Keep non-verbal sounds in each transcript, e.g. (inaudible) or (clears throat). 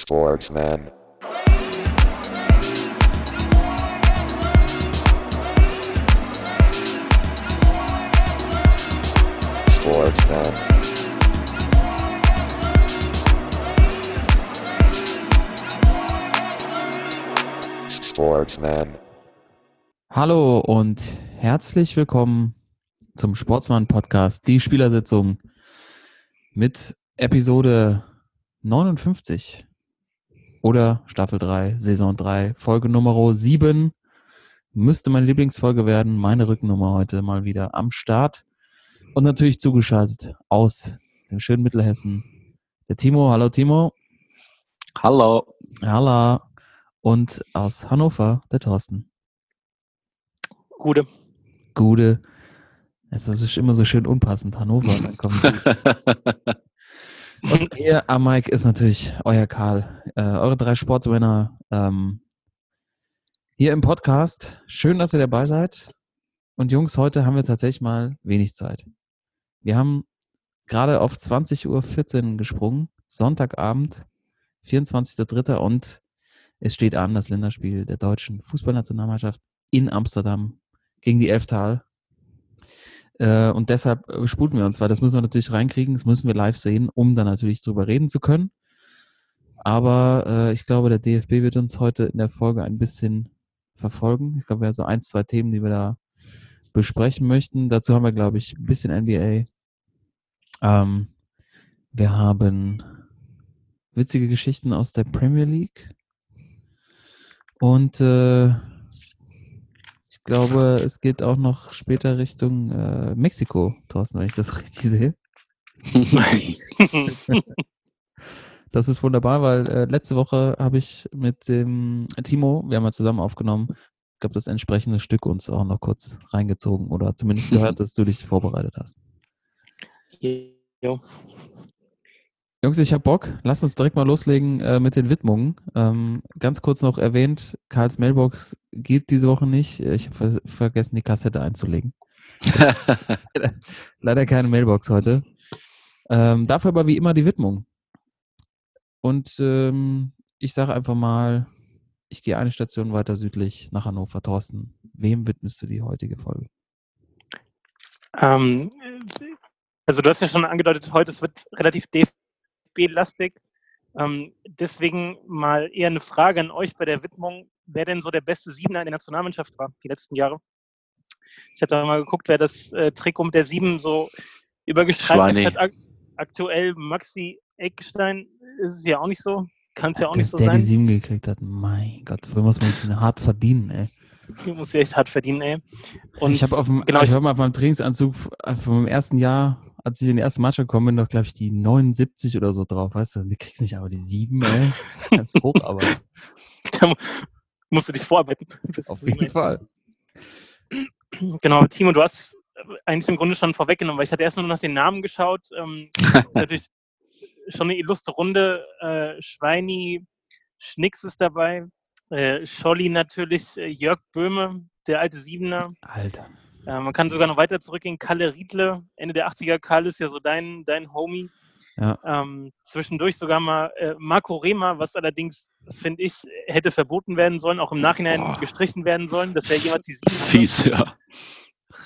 Sportsman. Sportsman. Sportsman. Hallo und herzlich willkommen zum Sportsmann Podcast, die Spielersitzung mit Episode 59 oder Staffel 3, Saison 3, Folge Nummer 7. Müsste meine Lieblingsfolge werden. Meine Rückennummer heute mal wieder am Start. Und natürlich zugeschaltet aus dem schönen Mittelhessen. Der Timo. Hallo Timo. Hallo. Hallo. Und aus Hannover, der Thorsten. Gute. Gude. Es ist immer so schön unpassend. Hannover. Dann kommt (laughs) Und ihr am Mike ist natürlich euer Karl. Äh, eure drei Sportsmänner ähm, hier im Podcast. Schön, dass ihr dabei seid. Und Jungs, heute haben wir tatsächlich mal wenig Zeit. Wir haben gerade auf 20.14 Uhr gesprungen, Sonntagabend, 24.03. und es steht an das Länderspiel der deutschen Fußballnationalmannschaft in Amsterdam gegen die Elftal. Äh, und deshalb äh, sputen wir uns, weil das müssen wir natürlich reinkriegen, das müssen wir live sehen, um dann natürlich drüber reden zu können. Aber äh, ich glaube, der DFB wird uns heute in der Folge ein bisschen verfolgen. Ich glaube, wir haben so ein, zwei Themen, die wir da besprechen möchten. Dazu haben wir, glaube ich, ein bisschen NBA. Ähm, wir haben witzige Geschichten aus der Premier League. Und äh, glaube, es geht auch noch später Richtung äh, Mexiko, Thorsten, wenn ich das (laughs) richtig sehe. (laughs) Das ist wunderbar, weil äh, letzte Woche habe ich mit dem Timo, wir haben ja zusammen aufgenommen, ich glaube, das entsprechende Stück uns auch noch kurz reingezogen oder zumindest gehört, (laughs) dass du dich vorbereitet hast. Jo. Jungs, ich habe Bock. Lasst uns direkt mal loslegen äh, mit den Widmungen. Ähm, ganz kurz noch erwähnt, Karls Mailbox geht diese Woche nicht. Ich habe ver vergessen, die Kassette einzulegen. (laughs) Leider keine Mailbox heute. Ähm, dafür aber wie immer die Widmung. Und ähm, ich sage einfach mal, ich gehe eine Station weiter südlich nach Hannover. Thorsten, wem widmest du die heutige Folge? Ähm, also du hast ja schon angedeutet, heute es wird relativ DFB-lastig. Ähm, deswegen mal eher eine Frage an euch bei der Widmung, wer denn so der beste Siebener in der Nationalmannschaft war die letzten Jahre. Ich habe da mal geguckt, wer das äh, Trikot mit der Sieben so übergestreift hat. Ak aktuell Maxi Eckstein ist es ja auch nicht so. Kann es ja auch Dass nicht so der die sein. sieben gekriegt hat. Mein Gott, früher muss man sich hart verdienen, ey. Die (laughs) muss ja echt hart verdienen, ey. Und ich habe auf dem, genau, ich hab mal auf meinem Trainingsanzug äh, vom ersten Jahr, als ich in die erste Mannschaft gekommen bin, noch, glaube ich, die 79 oder so drauf, weißt du? Du kriegst nicht aber die 7, ey. Das ist ganz hoch, aber (laughs) da musst du dich vorarbeiten. auf jeden. Fall. (clears throat) Genau, Timo, du hast eigentlich im Grunde schon vorweggenommen, weil ich hatte erst nur nach den Namen geschaut. Ähm, das ist (laughs) natürlich schon eine illustre Runde. Äh, Schweini, Schnicks ist dabei. Äh, Scholli natürlich, äh, Jörg Böhme, der alte Siebener. Alter. Äh, man kann sogar noch weiter zurückgehen. Kalle Riedle, Ende der 80er. Kalle ist ja so dein, dein Homie. Ja. Ähm, zwischendurch sogar mal äh, Marco Rehmer, was allerdings, finde ich, hätte verboten werden sollen, auch im Nachhinein Boah. gestrichen werden sollen. Das wäre jemals die Sieben. Fies, ja.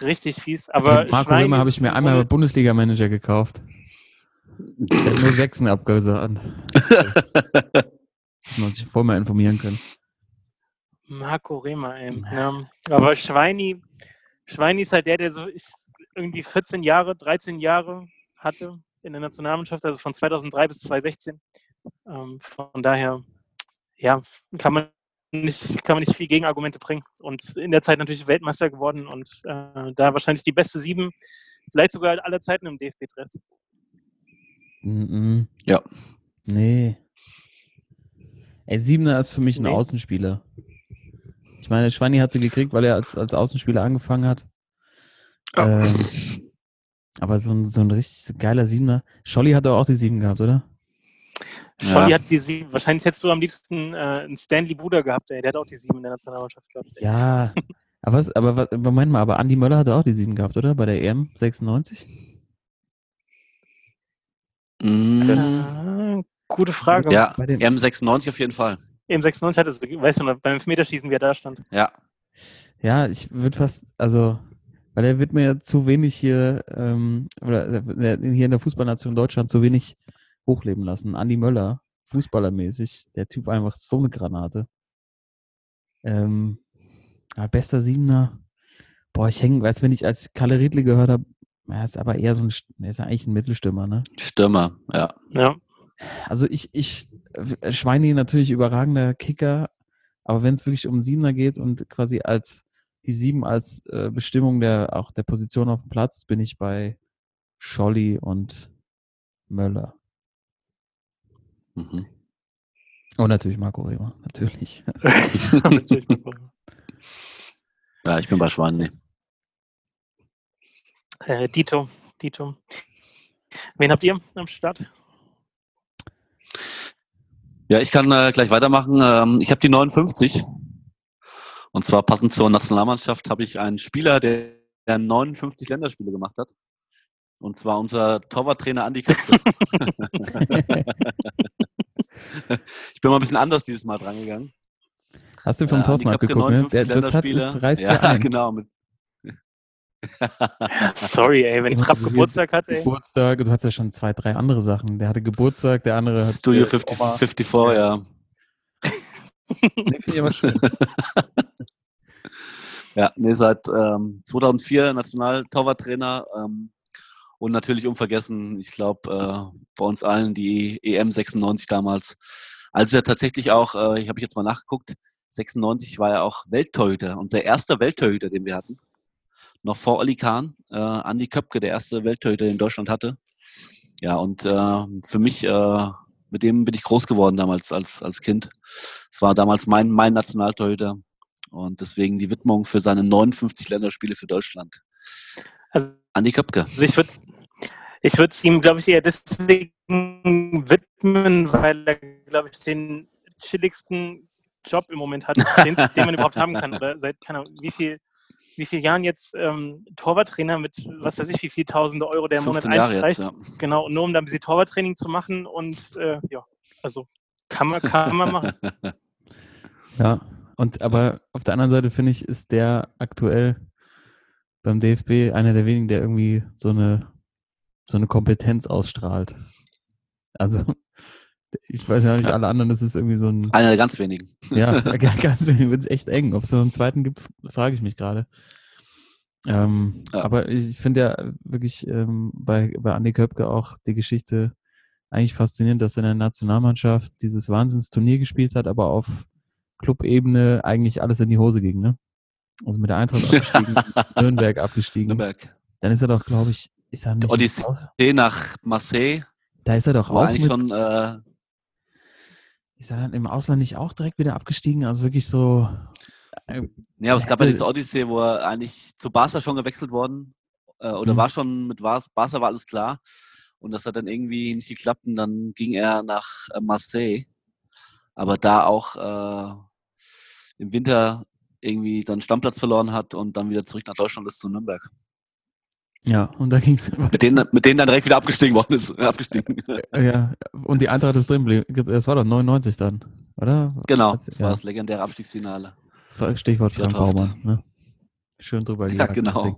Richtig fies. Aber Marco Römer habe ich mir einmal Bundesliga-Manager gekauft. Der hat nur Sechsen abgesagt. (laughs) Man sich vorher mal informieren können. Marco Rehmer, ey. Ja. Aber Schweini, Schweini ist halt der, der so ich, irgendwie 14 Jahre, 13 Jahre hatte in der Nationalmannschaft, also von 2003 bis 2016. Ähm, von daher, ja, kann man nicht, kann man nicht viel Gegenargumente bringen. Und in der Zeit natürlich Weltmeister geworden und äh, da wahrscheinlich die beste Sieben, vielleicht sogar aller Zeiten im DFB-Dress. Mhm. Ja. Nee. Ey, Siebener ist für mich ein Nee. Außenspieler. Ich meine, Schweini hat sie gekriegt, weil er als, als Außenspieler angefangen hat. Ja. Ähm, aber so ein, so ein richtig so geiler Siebener. Scholli hat doch auch die Sieben gehabt, oder? Scholli Ja. hat die Sieben, wahrscheinlich hättest du am liebsten äh, einen Stanley Buda gehabt, ey. der hat auch die Sieben in der Nationalmannschaft gehabt. Ey. Ja. aber, was, aber was, Moment mal, aber Andi Möller hatte auch die Sieben gehabt, oder? Bei der EM 96? Mm, Äh, Gute Frage. Ja, Bei den- M96 auf jeden Fall. Eben 96 hat es, weißt du noch, beim Elfmeterschießen, wie er da stand. Ja. Ja, ich würde fast, also, weil er wird mir zu wenig hier, ähm, oder äh, hier in der Fußballnation Deutschland zu wenig hochleben lassen. Andi Möller, fußballermäßig, der Typ einfach so eine Granate. Ähm, bester Siebener. Boah, ich hänge, weißt du, wenn ich als Kalle Riedle gehört habe, er ist aber eher so ein, er ist eigentlich ein Mittelstürmer, ne? Stürmer, ja. Ja. Also ich, ich, äh, Schweini natürlich überragender Kicker, aber wenn es wirklich um Siebener geht und quasi als die Sieben als äh, Bestimmung der auch der Position auf dem Platz, bin ich bei Scholli und Möller. Mhm. Und natürlich Marco natürlich. (laughs) Natürlich. (laughs) Ja, ich bin bei Schweini. äh, Dito, Dito. Wen habt ihr am Start? Ja, ich kann äh, gleich weitermachen. Ähm, ich habe die 59. Und zwar passend zur Nationalmannschaft habe ich einen Spieler, der, der 59 Länderspiele gemacht hat. Und zwar unser Torwarttrainer Andi Köpke. (laughs) (laughs) ich bin mal ein bisschen anders dieses Mal drangegangen. Hast du vom Äh, Thorsten abgeguckt, ne? Der, 59 das hat, das reißt ja, ja ein. (laughs) genau. Mit, (laughs) Sorry, ey, wenn Ja, Trapp Geburtstag hat, ey. Geburtstag, du hast ja schon zwei, drei andere Sachen. Der hatte Geburtstag, der andere hat Studio äh, 50, Oma. 54, ja. Schön. (laughs) Ja, nee, seit ähm, 2004 Nationaltorwarttrainer ähm, und natürlich unvergessen, ich glaube, äh, bei uns allen die EM 96 damals. Als er tatsächlich auch, äh, ich habe jetzt mal nachgeguckt, 96 war er auch Welttorhüter, unser erster Welttorhüter, den wir hatten. Noch vor Olli Kahn, äh, Andi Köpke, der erste Welttorhüter, den Deutschland hatte. Ja, und äh, für mich, äh, mit dem bin ich groß geworden damals als, als Kind. Es war damals mein, mein Nationaltorhüter. Und deswegen die Widmung für seine 59 Länderspiele für Deutschland. Also Andi Köpke. Also ich würde ich würde es ihm, glaube ich, eher deswegen widmen, weil er, glaube ich, den chilligsten Job im Moment hat, den, den man überhaupt haben kann. Oder seit, keine Ahnung, wie viel, wie viel Jahren jetzt ähm, Torwarttrainer mit, was weiß ich, wie viel tausende Euro der im Monat 15 Jahre einstreicht. jetzt, ja. Genau, nur um da ein bisschen Torwarttraining zu machen und äh, ja, also kann man, kann man machen. (laughs) Ja, und aber auf der anderen Seite finde ich, ist der aktuell beim DFB einer der wenigen, der irgendwie so eine, so eine Kompetenz ausstrahlt. Also, ich weiß ja nicht, alle anderen, das ist irgendwie so ein, Einer der ganz wenigen. ja, ga- (laughs) (laughs) ganz wenig, wird es echt eng. Ob es noch einen zweiten gibt, frage ich mich gerade. Ähm, Ja. Aber ich finde ja wirklich ähm, bei, bei Andi Köpke auch die Geschichte eigentlich faszinierend, dass er in der Nationalmannschaft dieses Wahnsinnsturnier gespielt hat, aber auf Clubebene eigentlich alles in die Hose ging, ne? Also mit der Eintracht abgestiegen, Nürnberg abgestiegen. Nürnberg. Dann ist er doch, glaube ich, ist er nicht Odyssee nach Marseille, da ist er doch auch eigentlich mit, schon, äh, ist er dann im Ausland nicht auch direkt wieder abgestiegen? Also wirklich so, äh, ja, aber es gab ja diese Odyssee, wo er eigentlich zu Barca schon gewechselt worden, äh, oder Mhm. war schon mit Bar- Barca war alles klar. Und das hat dann irgendwie nicht geklappt und dann ging er nach äh, Marseille. Aber da auch äh, im Winter irgendwie seinen Stammplatz verloren hat und dann wieder zurück nach Deutschland ist zu Nürnberg. Ja, und da ging es Mit denen, mit denen dann direkt wieder abgestiegen worden ist. (laughs) abgestiegen. Ja, und die Eintracht ist drin geblieben. Das war doch 99 dann, oder? genau, Das- ja. war das legendäre Abstiegsfinale. Stichwort Frank. Baumann. Ne? Schön drüber Ja, gejagt, genau. Ding.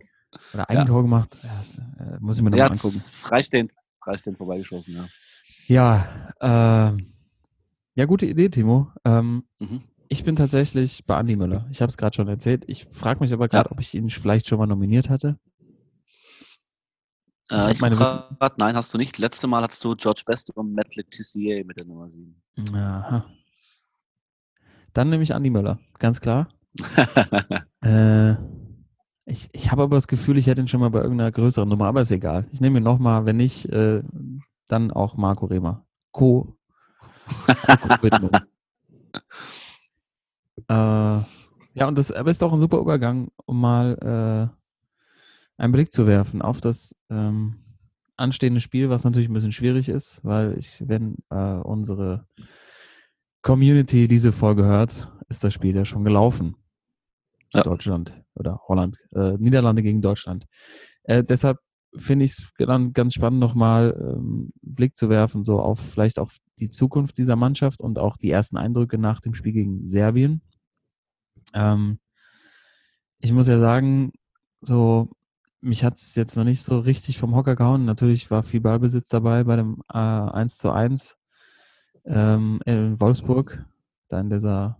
Oder ein Ja. Tor gemacht. Ja, das, äh, muss ich mir nochmal angucken. freistehend, freistehend vorbeigeschossen, ja. Ja, ähm, ja, gute Idee, Timo. Ähm, Mhm. ich bin tatsächlich bei Andi Müller. Ich habe es gerade schon erzählt. Ich frage mich aber gerade, ob ich ihn vielleicht schon mal nominiert hatte. Ich Äh, ich meine grad, nein, hast du nicht. Letzte Mal hattest du George Best und Matt Letizier mit der Nummer 7. Aha. Dann nehme ich Andi Müller, ganz klar. (laughs) Äh, ich ich habe aber das Gefühl, ich hätte ihn schon mal bei irgendeiner größeren Nummer, aber ist egal. Ich nehme ihn nochmal, wenn nicht, äh, dann auch Marco Rehmer. Co. Co-Widmung. (laughs) äh, ja, und das aber ist auch ein super Übergang, um mal äh, einen Blick zu werfen auf das ähm, anstehende Spiel, was natürlich ein bisschen schwierig ist, weil ich, wenn äh, unsere Community diese Folge hört, ist das Spiel ja schon gelaufen. Ja. Deutschland oder Holland, äh, Niederlande gegen Deutschland. Äh, deshalb finde ich es dann ganz spannend, nochmal ähm, Blick zu werfen, so auf vielleicht auf die Zukunft dieser Mannschaft und auch die ersten Eindrücke nach dem Spiel gegen Serbien. Ähm, ich muss ja sagen, so, mich hat es jetzt noch nicht so richtig vom Hocker gehauen. Natürlich war viel Ballbesitz dabei bei dem äh, 1 zu 1 ähm, in Wolfsburg. Da in dieser,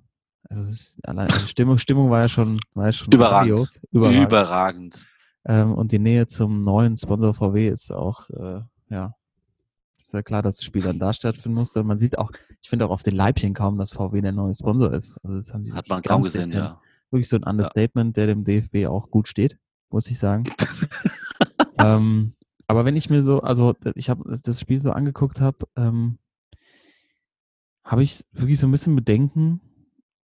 also allein, also Stimmung, Stimmung war ja schon, war ja schon Überragend. grandios. Überragend. Überragend. Ähm, und die Nähe zum neuen Sponsor VW ist auch, äh, ja, ist ja klar, dass das Spiel dann da stattfinden musste. Und man sieht auch, ich finde auch auf den Leibchen kaum, dass VW der neue Sponsor ist. Also das haben die Hat man kaum gesehen, ja. Wirklich so ein Understatement, der dem DFB auch gut steht, muss ich sagen. (laughs) ähm, aber wenn ich mir so, also ich habe das Spiel so angeguckt habe, ähm, habe ich wirklich so ein bisschen Bedenken,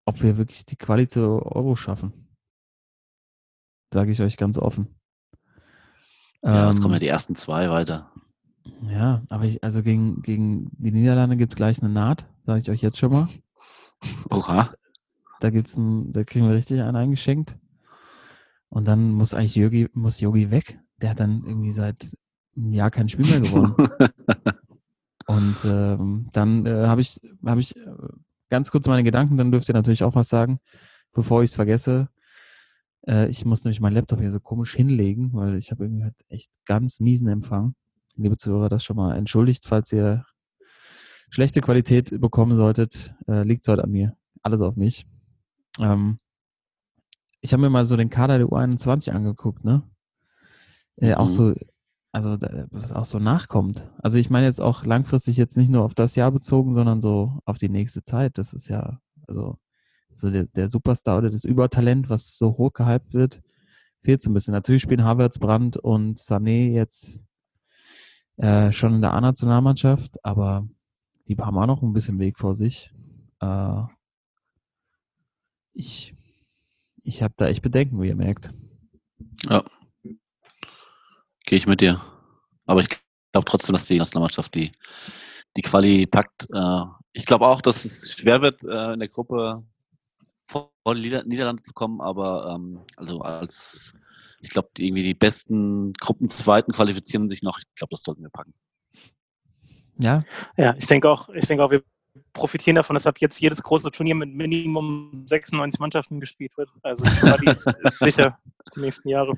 ob wir wirklich die Qualität Euro schaffen. Sage ich euch ganz offen. Ja, jetzt Ähm, kommen ja die ersten zwei weiter. ja, aber ich, also gegen, gegen die Niederlande gibt es gleich eine Naht, sage ich euch jetzt schon mal. Oha. Da gibt's ein, da kriegen wir richtig einen eingeschenkt. Und dann muss eigentlich Yogi, muss Yogi weg. Der hat dann irgendwie seit einem Jahr kein Spiel mehr gewonnen. Und ähm, dann äh, habe ich, habe ich äh, ganz kurz meine Gedanken, dann dürft ihr natürlich auch was sagen, bevor ich es vergesse. Äh, ich muss nämlich meinen Laptop hier so komisch hinlegen, weil ich habe irgendwie halt echt ganz miesen Empfang. Liebe Zuhörer, das schon mal entschuldigt, falls ihr schlechte Qualität bekommen solltet, äh, liegt es heute an mir. Alles auf mich. Ähm, ich habe mir mal so den Kader der U21 angeguckt, ne? Äh, Auch Mhm. so, also was auch so nachkommt. Also ich meine jetzt auch langfristig jetzt nicht nur auf das Jahr bezogen, sondern so auf die nächste Zeit. Das ist ja, also so der, der Superstar oder das Übertalent, was so hoch gehypt wird, fehlt so ein bisschen. Natürlich spielen Havertz, Brandt und Sané jetzt äh, schon in der A-Nationalmannschaft, aber die haben auch noch ein bisschen Weg vor sich. Äh, ich ich habe da echt Bedenken, wie ihr merkt. Ja. Gehe ich mit dir. Aber ich glaube trotzdem, dass die Nationalmannschaft die, die Quali packt. Äh, ich glaube auch, dass es schwer wird, äh, in der Gruppe vor die Nieder Niederlande zu kommen, aber ähm, also als ich glaube, irgendwie die besten Gruppenzweiten qualifizieren sich noch. Ich glaube, das sollten wir packen. Ja, Ja, ich denke auch, ich denke auch, wir profitieren davon, dass ab jetzt jedes große Turnier mit Minimum 96 Mannschaften gespielt wird. Also die ist, (laughs) ist sicher die nächsten Jahre.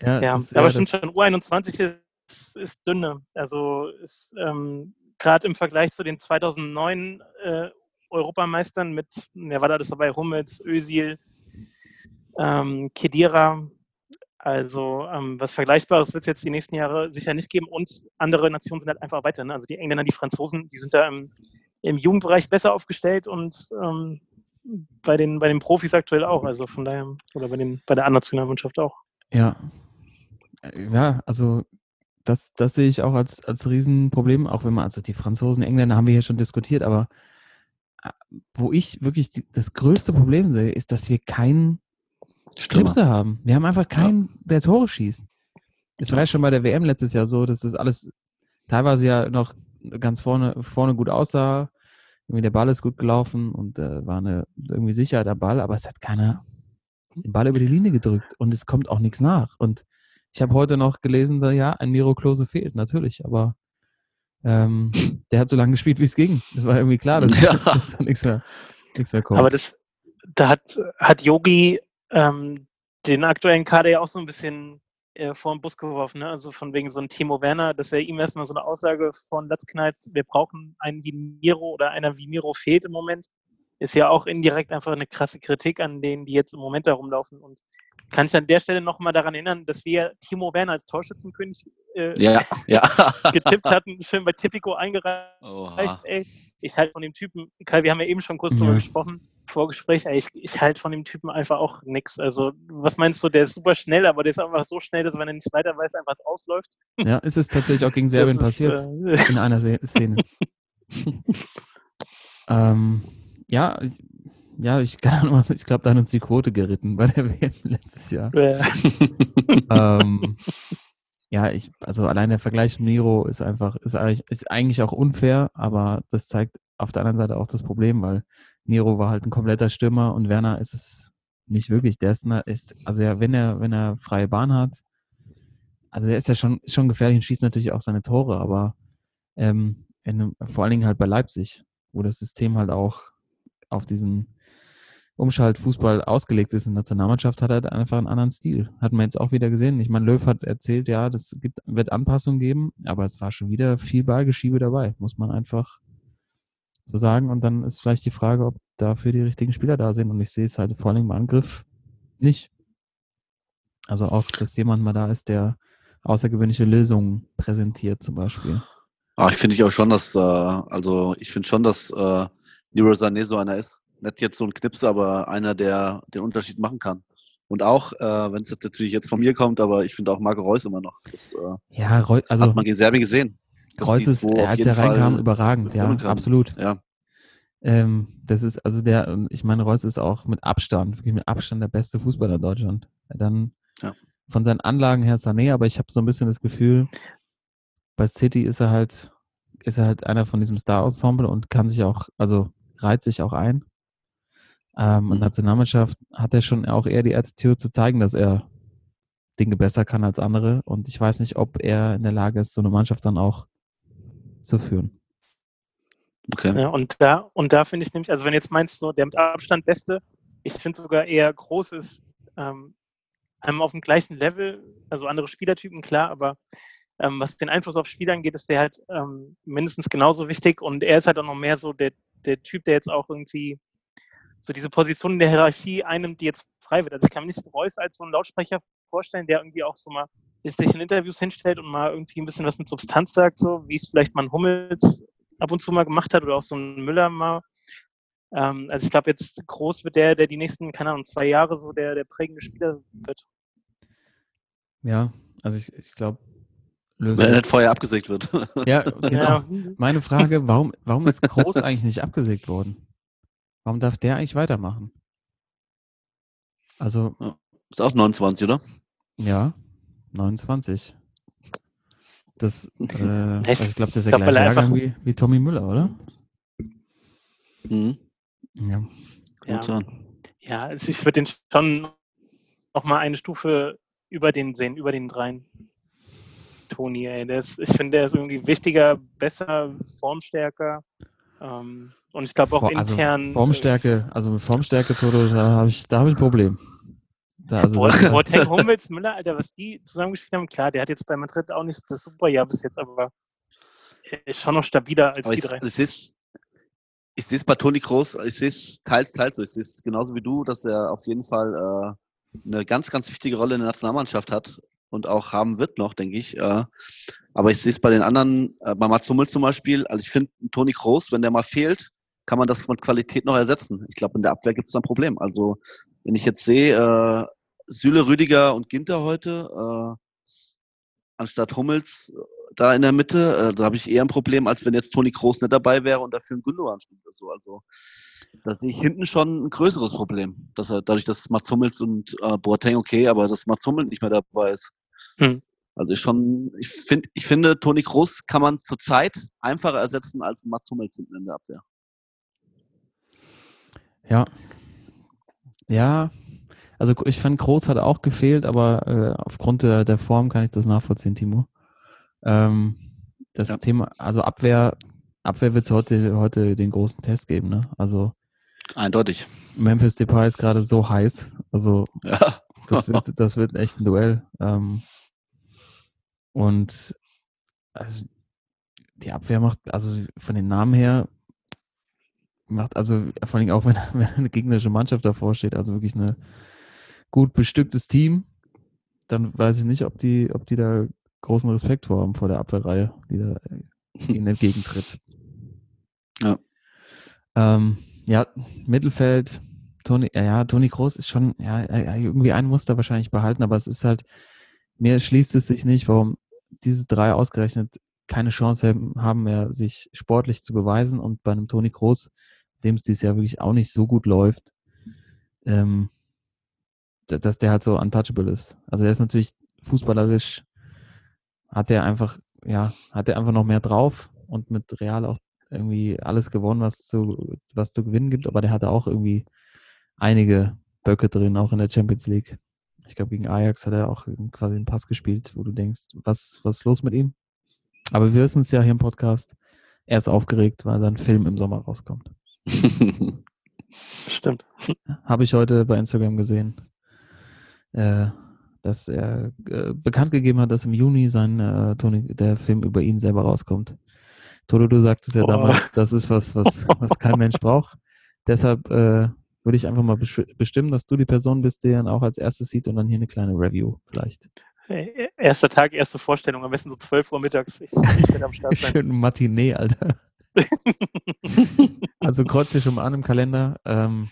ja, Ja, das, aber ja, stimmt schon, U21 ist, ist dünne. Also ist ähm, gerade im Vergleich zu den 2009 äh, Europameistern mit, wer war da das dabei? Hummels, Özil, ähm, Kedira. Also ähm, was Vergleichbares wird es jetzt die nächsten Jahre sicher nicht geben und andere Nationen sind halt einfach weiter. Ne? Also die Engländer, die Franzosen, die sind da im, im Jugendbereich besser aufgestellt und ähm, bei den, bei den Profis aktuell auch. Also von daher, oder bei, den, bei der A-Nationalmannschaft auch. ja. Äh, Ja, also das, das sehe ich auch als, als Riesenproblem, auch wenn man, also die Franzosen, Engländer haben wir hier schon diskutiert, aber äh, wo ich wirklich die, das größte Problem sehe, ist, dass wir keinen Stürmer. Haben. Wir haben einfach keinen, der Tore schießt. Es war ja schon bei der WM letztes Jahr so, dass das alles teilweise ja noch ganz vorne, vorne gut aussah. Irgendwie der Ball ist gut gelaufen und äh, war eine irgendwie Sicherheit am Ball, aber es hat keiner den Ball über die Linie gedrückt und es kommt auch nichts nach. Und ich habe heute noch gelesen, da, ja, ein Miro Klose fehlt, natürlich, aber ähm, (laughs) der hat so lange gespielt, wie es ging. Das war irgendwie klar, dass, Ja. (laughs) dass da nichts mehr, nichts mehr kommt. Aber das, da hat, hat Yogi ähm, den aktuellen Kader ja auch so ein bisschen äh, vor den Bus geworfen. Ne? Also von wegen so ein Timo Werner, dass er ihm erstmal so eine Aussage von Latz knallt, wir brauchen einen wie Miro oder einer wie Miro fehlt im Moment, ist ja auch indirekt einfach eine krasse Kritik an denen, die jetzt im Moment da rumlaufen. Und kann ich an der Stelle nochmal daran erinnern, dass wir Timo Werner als Torschützenkönig äh, Ja, (laughs) ja. getippt hatten, schön bei Tipico eingereicht Oha. ey, ich halte von dem Typen, Kai, wir haben ja eben schon kurz drüber Ja. gesprochen, Vorgespräch, ey, ich, ich halte von dem Typen einfach auch nix. Also, was meinst du, der ist super schnell, aber der ist einfach so schnell, dass wenn er nicht weiter weiß, einfach es ausläuft. ja, ist es tatsächlich auch gegen Serbien (laughs) ist, passiert. Äh, in einer Szene. (laughs) (laughs) ähm, ja, ich- ja, ich Ahnung, was- ich glaube, da hat uns die Quote geritten bei der WM letztes Jahr. äh, ähm, ja, ich, also allein der Vergleich mit Miro ist einfach, ist eigentlich, ist eigentlich auch unfair, aber das zeigt auf der anderen Seite auch das Problem, weil Miro war halt ein kompletter Stürmer und Werner ist es nicht wirklich. Der ist, ist also ja, wenn er, wenn er freie Bahn hat, also er ist ja schon, schon gefährlich und schießt natürlich auch seine Tore, aber ähm, in, vor allen Dingen halt bei Leipzig, wo das System halt auch auf diesen Umschaltfußball ausgelegt ist in der Nationalmannschaft, hat er halt einfach einen anderen Stil. Hat man jetzt auch wieder gesehen. Ich meine, Löw hat erzählt, ja, das gibt, wird Anpassungen geben, aber es war schon wieder viel Ballgeschiebe dabei, muss man einfach so sagen. Und dann ist vielleicht die Frage, ob dafür die richtigen Spieler da sind. Und ich sehe es halt vor allem im Angriff nicht. Also auch, dass jemand mal da ist, der außergewöhnliche Lösungen präsentiert, zum Beispiel. Ah, ich finde ich auch schon, dass, äh, also ich finde schon, dass äh, Leroy Sané so einer ist nicht jetzt so ein Knipse, aber einer, der den Unterschied machen kann. Und auch, äh, wenn es jetzt natürlich jetzt von mir kommt, aber ich finde auch Marco Reus immer noch. Das äh, ja, Reu also hat man gegen Serbien gesehen. Reus ist, als er reinkam, überragend, ja, kann. absolut. Ja. Ähm, das ist, also der, ich meine, Reus ist auch mit Abstand, wirklich mit Abstand der beste Fußballer in Deutschland. Dann ja. von seinen Anlagen her Sané, aber ich habe so ein bisschen das Gefühl, bei City ist er halt, ist er halt einer von diesem Star-Ensemble und kann sich auch, also reiht sich auch ein. Ähm, mhm. Und Nationalmannschaft hat er schon auch eher die Attitude zu zeigen, dass er Dinge besser kann als andere. Und ich weiß nicht, ob er in der Lage ist, so eine Mannschaft dann auch zu führen. Okay. Ja, und da, und da finde ich nämlich, also wenn jetzt meinst, so der mit Abstand Beste, ich finde sogar eher groß ist, ähm, auf dem gleichen Level, also andere Spielertypen, klar, aber ähm, was den Einfluss auf Spieler angeht, ist der halt ähm, mindestens genauso wichtig und er ist halt auch noch mehr so der, der Typ, der jetzt auch irgendwie so diese Position in der Hierarchie einnimmt, die jetzt frei wird. Also ich kann mir nicht Reus als so einen Lautsprecher vorstellen, der irgendwie auch so mal sich in Interviews hinstellt und mal irgendwie ein bisschen was mit Substanz sagt, so wie es vielleicht mal ein Hummels ab und zu mal gemacht hat oder auch so ein Müller mal. Ähm, also ich glaube, jetzt groß wird der, der die nächsten, keine Ahnung, zwei Jahre so der, der prägende Spieler wird. Ja, also ich, ich glaube, wenn er nicht vorher abgesägt wird. Ja, (laughs) genau. Ja. Meine Frage, warum, warum ist Groß eigentlich nicht abgesägt worden? Warum darf der eigentlich weitermachen? Also. Ja, ist auch 29, oder? Ja, 29. Das, äh, (laughs) also ich glaube, das ist der gleiche Jahrgang wie, wie Tommy Müller, oder? Mhm. Ja. Ja, ja also ich würde den schon noch mal eine Stufe über den sehen, über den dreien. Toni, ey. Der ist, ich finde, der ist irgendwie wichtiger, besser, formstärker. Ähm, und ich glaube auch also intern. Formstärke, also mit Formstärke, Toto, da habe ich, hab ich ein Problem. Da, also Boateng, (laughs) Hummels, Müller, Alter, was die zusammengespielt haben, klar, der hat jetzt bei Madrid auch nicht das super Jahr bis jetzt, aber ist schon noch stabiler als aber die ich, drei. Es ist, ich sehe es bei Toni Kroos, ich sehe es teils, teils so. Ich sehe es genauso wie du, dass er auf jeden Fall äh, eine ganz, ganz wichtige Rolle in der Nationalmannschaft hat und auch haben wird noch, denke ich. Äh, aber ich sehe es bei den anderen, äh, bei Mats Hummels zum Beispiel, also ich finde, Toni Kroos, wenn der mal fehlt, kann man das mit Qualität noch ersetzen. Ich glaube, in der Abwehr gibt es ein Problem. Also, wenn ich jetzt sehe, äh, Süle, Rüdiger und Ginter heute, äh, anstatt Hummels äh, da in der Mitte, äh, da habe ich eher ein Problem, als wenn jetzt Toni Kroos nicht dabei wäre und dafür ein Gündogan spielt. So. Also, da sehe ich hinten schon ein größeres Problem. Dass er, dadurch, dass Mats Hummels und äh, Boateng okay, aber dass Mats Hummels nicht mehr dabei ist. Hm. Also schon, ich, find, ich finde, Toni Kroos kann man zurzeit einfacher ersetzen als Mats Hummels hinten in der Abwehr. Ja. Ja. Also ich fand, Groß hat auch gefehlt, aber äh, aufgrund der, der, Form kann ich das nachvollziehen, Timo. Ähm, das ja. Thema, also Abwehr, Abwehr wird es heute, heute den großen Test geben, ne? Also eindeutig. Memphis Depay ist gerade so heiß. Also ja. das, wird, (laughs) das wird echt ein Duell. Ähm, und also die Abwehr macht, also von den Namen her, macht, also vor allem auch, (laughs) wenn, wenn eine gegnerische Mannschaft davor steht, also wirklich ein gut bestücktes Team, dann weiß ich nicht, ob die, ob die da großen Respekt vor haben vor der Abwehrreihe, die da ihnen (laughs) entgegentritt. Ja. Ähm, ja, Mittelfeld, Toni, ja, Toni Groß ist schon, ja, irgendwie ein Muster wahrscheinlich behalten, aber es ist halt, mir schließt es sich nicht, warum diese drei ausgerechnet keine Chance haben mehr, sich sportlich zu beweisen und bei einem Toni Groß dem es dieses Jahr wirklich auch nicht so gut läuft, ähm, dass der halt so untouchable ist. Also er ist natürlich fußballerisch, hat er einfach, ja, hat er einfach noch mehr drauf und mit Real auch irgendwie alles gewonnen, was zu, was zu gewinnen gibt, aber der hatte auch irgendwie einige Böcke drin, auch in der Champions League. Ich glaube, gegen Ajax hat er auch quasi einen Pass gespielt, wo du denkst, was, was ist los mit ihm? Aber wir wissen es ja hier im Podcast. Er ist aufgeregt, weil sein Film im Sommer rauskommt. (laughs) Stimmt. Habe ich heute bei Instagram gesehen, äh, dass er äh, bekannt gegeben hat, dass im Juni sein äh, Tony, der Film über ihn selber rauskommt. Toto, du sagtest ja Oh. damals, das ist was, was, was kein (laughs) Mensch braucht. Deshalb äh, würde ich einfach mal bestimmen, dass du die Person bist, die dann auch als erstes sieht und dann hier eine kleine Review vielleicht. Äh, Erster Tag, erste Vorstellung, am besten so 12 Uhr mittags. Ich, ich werde am Start (laughs) sein. Schön Matinee, Alter. (laughs) Also kreuz dich schon mal an im Kalender. Ähm,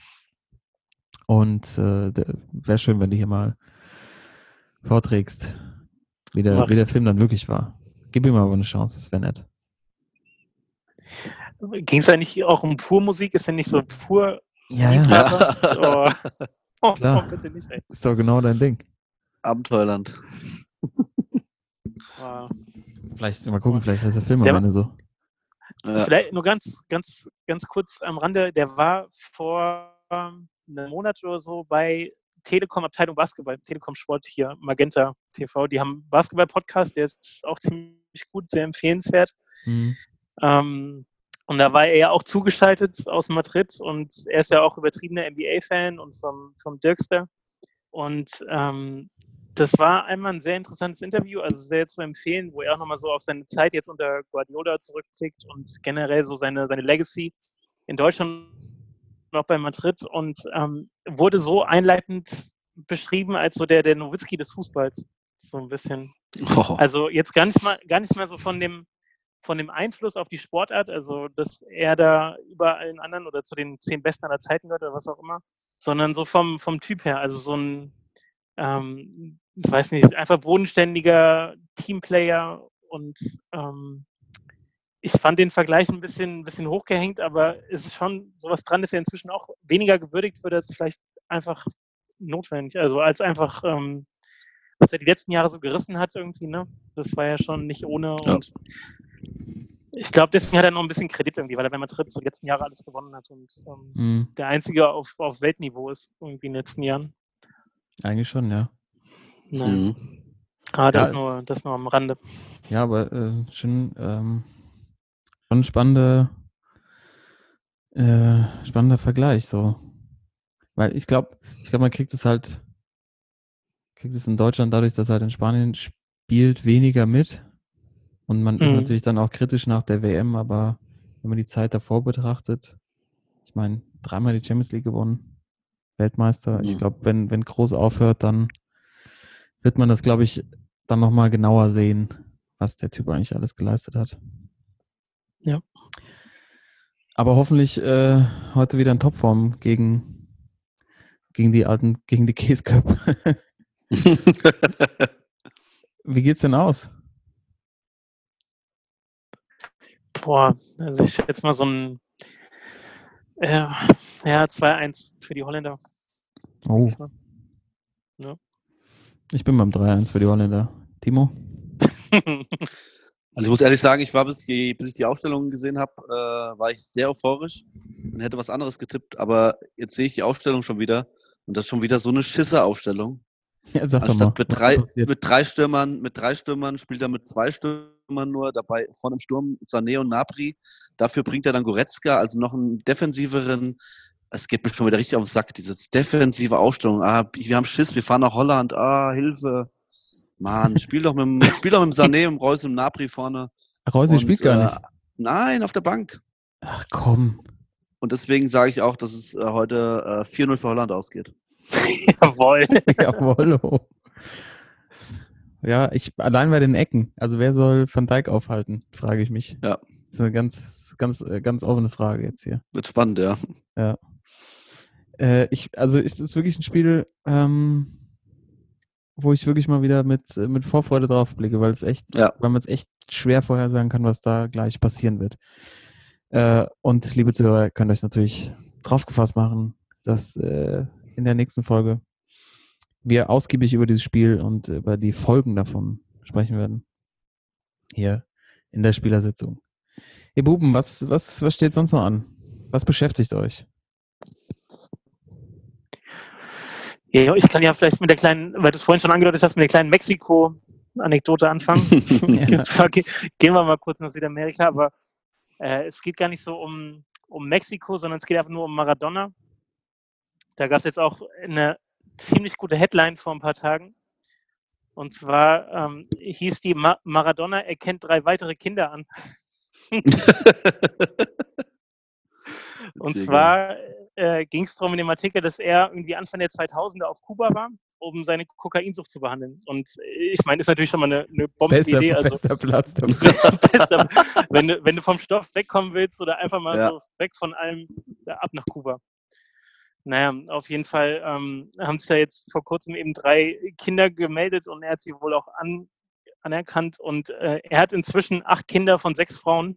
und äh, wäre schön, wenn du hier mal vorträgst, wie der, wie der Film dann wirklich war. Gib ihm aber eine Chance, das wäre nett. Ging es eigentlich auch um Pur-Musik? Ist denn nicht so pur? Ja, ja, (laughs) Oh. Oh, Klar. oh, bitte nicht, ey. ist doch genau dein Ding. Abenteuerland. Wow. Vielleicht mal gucken, vielleicht ist der Film Der am Ende so. Vielleicht nur ganz, ganz, ganz kurz am Rande. Der war vor ähm, einem Monat oder so bei Telekom Abteilung Basketball, Telekom Sport hier, Magenta TV. Die haben einen Basketball-Podcast, der ist auch ziemlich gut, sehr empfehlenswert. Mhm. Ähm, und da war er ja auch zugeschaltet aus Madrid und er ist ja auch übertriebener NBA-Fan und vom, vom Dirkster. Und ähm, das war einmal ein sehr interessantes Interview, also sehr zu empfehlen, wo er auch nochmal so auf seine Zeit jetzt unter Guardiola zurückblickt und generell so seine, seine Legacy in Deutschland auch bei Madrid und ähm, wurde so einleitend beschrieben als so der, der Nowitzki des Fußballs. So ein bisschen. Oh. Also jetzt gar nicht mal, gar nicht mal so von dem, von dem Einfluss auf die Sportart, also dass er da über allen anderen oder zu den zehn Besten aller Zeiten gehört oder was auch immer, sondern so vom, vom Typ her, also so ein, ähm, ich weiß nicht, einfach bodenständiger Teamplayer und ähm, ich fand den Vergleich ein bisschen, ein bisschen hochgehängt, aber es ist schon sowas dran, dass er inzwischen auch weniger gewürdigt wird, als vielleicht einfach notwendig. Also als einfach, ähm, was er die letzten Jahre so gerissen hat irgendwie, ne? Das war ja schon nicht ohne Ja. und ich glaube, deswegen hat er noch ein bisschen Kredit irgendwie, weil er bei Madrid so die letzten Jahre alles gewonnen hat und ähm, Mhm. der Einzige auf, auf Weltniveau ist irgendwie in den letzten Jahren. Eigentlich schon, ja. Naja. Mhm. Ah, das, Ja. nur, das nur am Rande. Ja, aber äh, schon, ähm, schon ein spannender, äh, spannender Vergleich, so. Weil ich glaube, ich glaube, man kriegt es halt, kriegt es in Deutschland dadurch, dass er halt in Spanien spielt, weniger mit. Und man ist Mhm. natürlich dann auch kritisch nach der WM, aber wenn man die Zeit davor betrachtet, ich meine, dreimal die Champions League gewonnen, Weltmeister. Ich Mhm. glaube, wenn, wenn Groß aufhört, dann wird man das, glaube ich, dann nochmal genauer sehen, was der Typ eigentlich alles geleistet hat. Ja. Aber hoffentlich äh, heute wieder in Topform gegen, gegen die alten, gegen die (laughs) Käseköpfe. (laughs) Wie geht's denn aus? Boah, also ich schätze mal so ein äh, ja, 2-1 für die Holländer. Oh. Ja. Ich bin beim 3-1 für die Holländer. Timo? (laughs) Also ich muss ehrlich sagen, ich war bis, die, bis ich die Aufstellung gesehen habe, äh, war ich sehr euphorisch und hätte was anderes getippt, aber jetzt sehe ich die Aufstellung schon wieder und das ist schon wieder so eine Schisser-Aufstellung. Ja, sag doch mal. Anstatt mit drei, mit drei Stürmern, mit drei Stürmern spielt er mit zwei Stürmern nur, dabei vorne im Sturm Sané und Napri. Dafür bringt er dann Goretzka, also noch einen defensiveren. Es geht mir schon wieder richtig auf den Sack, diese defensive Aufstellung. Ah, wir haben Schiss, wir fahren nach Holland. Ah, Hilfe. Mann, spiel doch mit dem, spiel doch mit dem Sané, mit dem Reus und dem Napri vorne. Reusi Und, spielt gar äh, nicht. Nein, auf der Bank. Ach komm. Und deswegen sage ich auch, dass es äh, heute äh, 4-0 für Holland ausgeht. (laughs) Jawohl. (laughs) Jawohl. oh. Ja, ich allein bei den Ecken. Also wer soll Van Dijk aufhalten, frage ich mich. Ja. Das ist eine ganz, ganz, äh, ganz offene Frage jetzt hier. Wird spannend, ja. Äh, ich, also es ist wirklich ein Spiel, ähm, wo ich wirklich mal wieder mit, äh, mit Vorfreude drauf blicke, weil es echt, Ja. weil man es echt schwer vorhersagen kann, was da gleich passieren wird. Äh, und liebe Zuhörer, ihr könnt euch natürlich drauf gefasst machen, dass äh, in der nächsten Folge wir ausgiebig über dieses Spiel und über die Folgen davon sprechen werden. Hier in der Spielersitzung. Ihr Buben, was, was, was steht sonst noch an? Was beschäftigt euch? Ja, ich kann ja vielleicht mit der kleinen, weil du es vorhin schon angedeutet hast, mit der kleinen Mexiko-Anekdote anfangen. (laughs) (laughs) Ja. Zwar ge- gehen wir mal kurz nach Südamerika, aber äh, es geht gar nicht so um, um Mexiko, sondern es geht einfach nur um Maradona. Da gab es jetzt auch eine ziemlich gute Headline vor ein paar Tagen. Und zwar ähm, hieß die Ma Maradona erkennt drei weitere Kinder an. (laughs) Und Sehr zwar äh, ging es darum in dem Artikel, dass er irgendwie Anfang der 2000er auf Kuba war, um seine Kokainsucht zu behandeln. Und äh, ich meine, ist natürlich schon mal eine, eine Bester, Bombenidee. Also, bester Platz (laughs) dafür. bester, wenn, du, wenn du vom Stoff wegkommen willst oder einfach mal Ja. so weg von allem, ja, ab nach Kuba. Naja, auf jeden Fall ähm, haben es da jetzt vor kurzem eben drei Kinder gemeldet und er hat sie wohl auch an, anerkannt. Und äh, er hat inzwischen acht Kinder von sechs Frauen.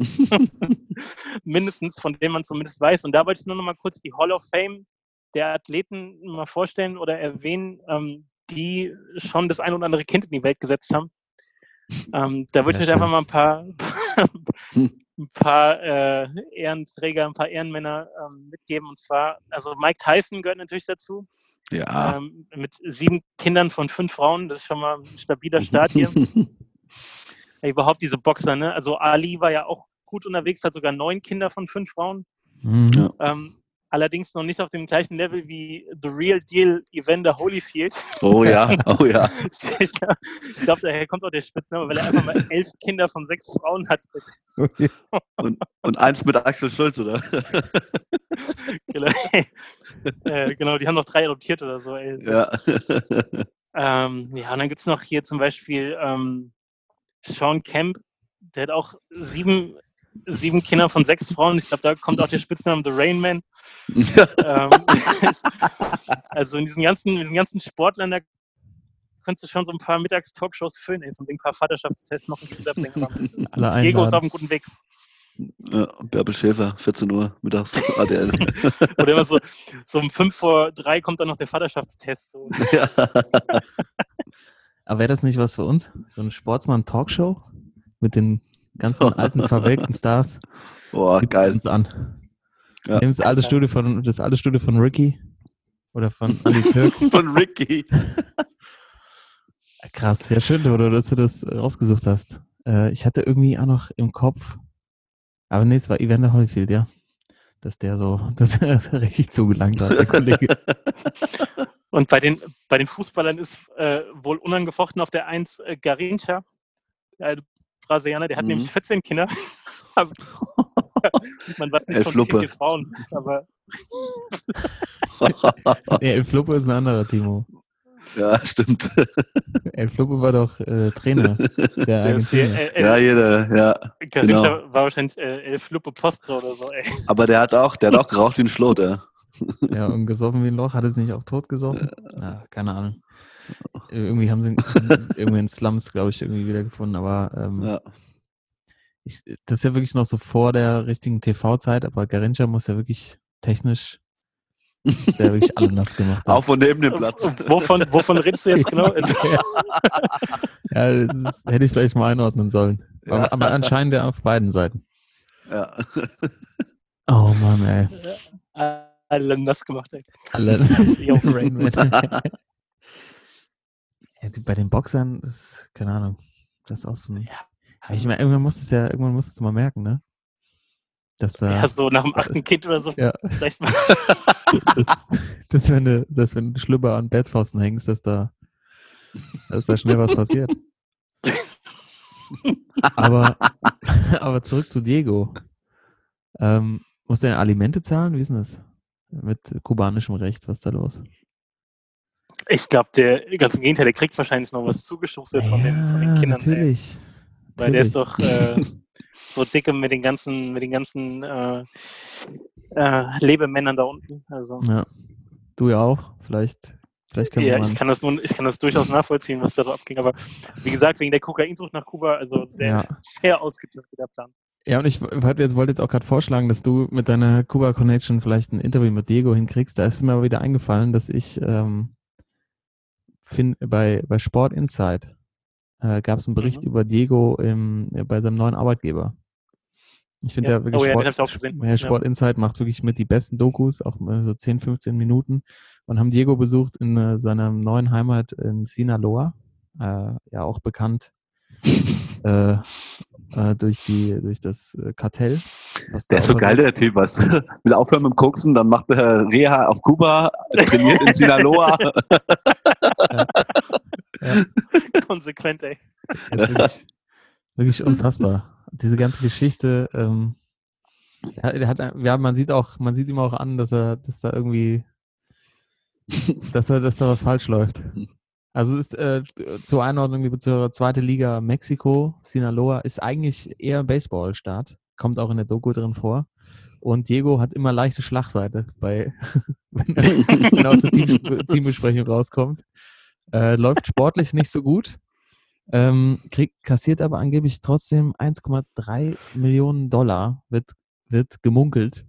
(laughs) Mindestens, von denen man zumindest weiß. Und da wollte ich nur noch mal kurz die Hall of Fame der Athleten mal vorstellen oder erwähnen, ähm, die schon das ein oder andere Kind in die Welt gesetzt haben. Ähm, da würde ich euch einfach mal ein paar, (laughs) ein paar äh, Ehrenträger, ein paar Ehrenmänner ähm, mitgeben. Und zwar, also Mike Tyson gehört natürlich dazu, Ja. ähm, mit sieben Kindern von fünf Frauen. Das ist schon mal ein stabiler Start hier. (laughs) Überhaupt diese Boxer, ne? Also Ali war ja auch gut unterwegs, hat sogar neun Kinder von fünf Frauen. Mhm. Ähm, allerdings noch nicht auf dem gleichen Level wie The Real Deal Evander Holyfield. Oh ja, (laughs) oh ja. ich glaube, glaub, daher kommt auch der Spitzname, weil er einfach mal elf Kinder von sechs Frauen hat. (laughs) Und, und eins mit Axel Schulz, oder? (laughs) genau, äh, genau, die haben noch drei adoptiert oder so. Ey. Ja. Ähm, ja, und dann gibt es noch hier zum Beispiel ähm, Sean Kemp, der hat auch sieben, sieben Kinder von sechs Frauen. Ich glaube, da kommt auch der Spitzname The Rain Man. Ähm, (laughs) also in diesen ganzen, in diesen ganzen Sportlern, da könntest du schon so ein paar Mittagstalkshows füllen, ey, von ein paar Vaterschaftstests noch. Alle Diego ist auf einem guten Weg. ja. Bärbel Schäfer, 14 Uhr mittags, ADL. (laughs) Oder immer so, so um fünf vor drei kommt dann noch der Vaterschaftstest. So. ja. Aber wäre das nicht was für uns? So eine Sportsmann-Talkshow mit den ganzen alten, (laughs) verwelkten Stars? Boah, geil. uns an. Ja. Nehmen das alte Studio von, das alte Studio von Ricky oder von Ali Türk. (laughs) Von Ricky. Krass, ja schön, Dodo, dass du das rausgesucht hast. Äh, ich hatte irgendwie auch noch im Kopf, aber nee, es war Evander Holyfield, ja. Dass der so, (laughs) dass er richtig zugelangt hat, der Kollege. Und bei den, bei den Fußballern ist äh, wohl unangefochten auf der 1 äh, Garincha, der alte Brasilianer, der hat Mhm. nämlich 14 Kinder. (laughs) Man weiß nicht Elf von Fluppe. Frauen, aber (laughs) nee, El Fluppo ist ein anderer, Timo. ja, stimmt. (laughs) El Fluppo war doch äh, Trainer der der hier, Argentinier. äh, Ja, äh, jeder, ja. Genau. war wahrscheinlich äh, El Fluppe Postre oder so. Ey. Aber der hat auch, der hat auch geraucht wie ein Schlot, ja. Ja, und gesoffen wie ein Loch. Hat es nicht auch tot gesoffen? Ja, keine Ahnung. (laughs) Irgendwie haben sie ihn irgendwie in Slums, glaube ich, irgendwie wiedergefunden. Aber ähm, ja. ich, das ist ja wirklich noch so vor der richtigen TV-Zeit. Aber Garincha muss ja wirklich technisch (laughs) der wirklich alle nass gemacht haben. Auch von neben dem Platz. Wovon, wovon redest du jetzt genau? (laughs) Ja, das hätte ich vielleicht mal einordnen sollen. Ja. Aber, aber anscheinend ja auf beiden Seiten. Ja. Oh Mann, ey. alle nass gemacht. Ey. Alle. Rain bei den Boxern ist, keine Ahnung, das ist auch so ein. Aber ich meine, irgendwann musst du es ja, irgendwann musst du es mal merken, ne? Dass da, Ja, so nach dem achten Kind oder so. ja, (laughs) Vielleicht mal. dass, dass, wenn du, dass wenn du Schlüpper an Bettpfosten hängst, dass da, dass da schnell was passiert. aber, (laughs) aber zurück zu Diego. Ähm, muss der Alimente zahlen? Wie ist denn das? Mit kubanischem Recht, was ist da los? Ich glaube, der ganz im Gegenteil, der kriegt wahrscheinlich noch was zugeschustert von, den, von den Ja, Kindern. Ey. Natürlich. Weil der ist doch äh, (laughs) so dicke mit den ganzen, mit den ganzen äh, äh, Lebemännern da unten. Also Ja. Du ja auch. Vielleicht, vielleicht können ja, wir ich kann das nun, ich kann das durchaus nachvollziehen, was da so abging. Aber wie gesagt, wegen der Kokainsucht nach Kuba, also sehr, Ja. (laughs) sehr ausgetüfteter Plan. Ja, und ich wollte jetzt, wollte jetzt auch gerade vorschlagen, dass du mit deiner Kuba Connection vielleicht ein Interview mit Diego hinkriegst. Da ist mir aber wieder eingefallen, dass ich ähm, find, bei, bei Sport Insight äh, gab es einen Bericht Mhm. über Diego im, äh, bei seinem neuen Arbeitgeber. Ich finde Ja. ja wirklich Oh Sport, ja, Ja. Sport Insight macht wirklich mit die besten Dokus, auch so 10, 15 Minuten. Und haben Diego besucht in äh, seiner neuen Heimat in Sinaloa, äh, ja auch bekannt äh, äh, durch, die, durch das äh, Kartell. was Der ist so geil, der Typ, weißt du? Will aufhören mit dem Koksen, dann macht er Reha auf Kuba, trainiert in Sinaloa. (laughs) (laughs) (laughs) Konsequent, ey. Wirklich, wirklich unfassbar. Diese ganze Geschichte, ähm, er, hat, ja, man sieht auch, man sieht ihm auch an, dass er, dass da irgendwie, dass er, dass da was falsch läuft. Also es ist äh, zur Einordnung, liebe Zuhörer, zweite Liga Mexiko, Sinaloa, ist eigentlich eher Baseballstaat, kommt auch in der Doku drin vor. Und Diego hat immer leichte Schlagseite bei, (laughs) wenn, er, wenn er aus der Team, Teambesprechung rauskommt. Äh, läuft sportlich nicht so gut. Ähm, kriegt, kassiert aber angeblich trotzdem 1,3 Millionen Dollar, wird, wird gemunkelt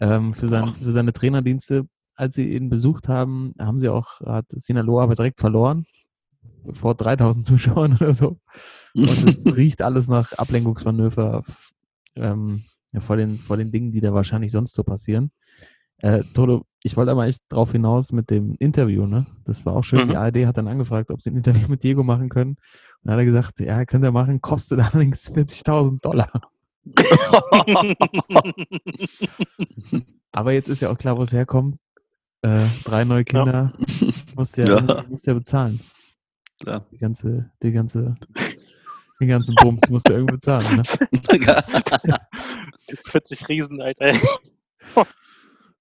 ähm, für, sein, für seine Trainerdienste. Als sie ihn besucht haben, haben sie auch, hat Sinaloa aber direkt verloren, vor 3000 (laughs) Zuschauern oder so. Und es (laughs) riecht alles nach Ablenkungsmanöver ähm, vor, den, vor den Dingen, die da wahrscheinlich sonst so passieren. Äh, Toto, ich wollte aber echt drauf hinaus mit dem Interview, ne? Das war auch schön. Mhm. Die ARD hat dann angefragt, ob sie ein Interview mit Diego machen können. Und dann hat er gesagt, ja, könnt ihr machen, kostet (laughs) allerdings 40.000 Dollar. (laughs) Aber jetzt ist ja auch klar, wo es herkommt. Äh, drei neue Kinder musst du ja, Ja. musst ja bezahlen. Klar. Die ganze, die ganze, den ganzen Bums musst du irgendwie bezahlen. Ne? (laughs) 40 Riesen, Alter.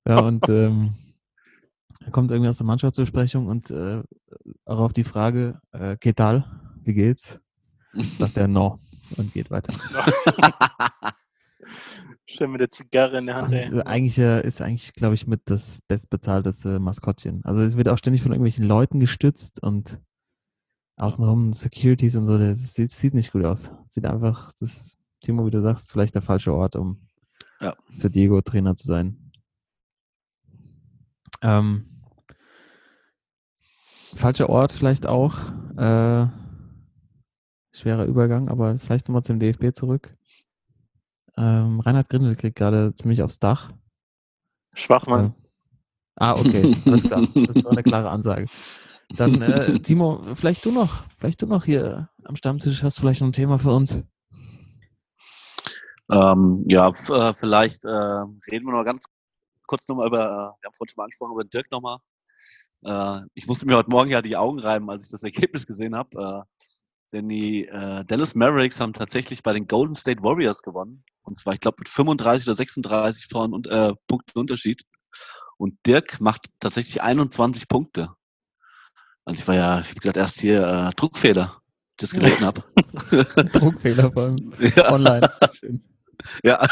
Ja, und ähm, er kommt irgendwie aus der Mannschaftsbesprechung und äh, auch auf die Frage, äh, ¿Qué tal? Wie geht's? Sagt er no und geht weiter. (laughs) Schön mit der Zigarre in der Hand, ist, eigentlich äh, ist eigentlich, glaube ich, mit das bestbezahlteste Maskottchen. Also es wird auch ständig von irgendwelchen Leuten gestützt und außenrum Securities und so. Das sieht, sieht nicht gut aus. Sieht einfach, das Timo, wie du sagst, vielleicht der falsche Ort, um Ja. für Diego Trainer zu sein. Ähm, falscher Ort vielleicht auch. Äh, schwerer Übergang, aber vielleicht nochmal zum DFB zurück. Ähm, Reinhard Grindel kriegt gerade ziemlich aufs Dach. Schwachmann. Ja. Ah, okay, alles klar. Das war eine klare Ansage. Dann, äh, Timo, vielleicht du noch, vielleicht du noch hier am Stammtisch hast vielleicht noch ein Thema für uns. Ähm, ja, äh, vielleicht äh, reden wir noch ganz kurz nochmal über, äh, wir haben vorhin schon mal angesprochen, über Dirk nochmal. Äh, ich musste mir heute Morgen ja die Augen reiben, als ich das (laughs) Ergebnis gesehen habe. Äh, denn die Dallas Mavericks haben tatsächlich bei den Golden State Warriors gewonnen. Und zwar, ich glaube, mit 35 oder 36 Toren und, äh, Punkten Unterschied. Und Dirk macht tatsächlich 21 Punkte. Also ich war ja, ich habe gedacht, erst hier äh, Druckfehler, das gelesen (laughs) habe. Druckfehler vor allem (laughs) ja, online. Schön. ja.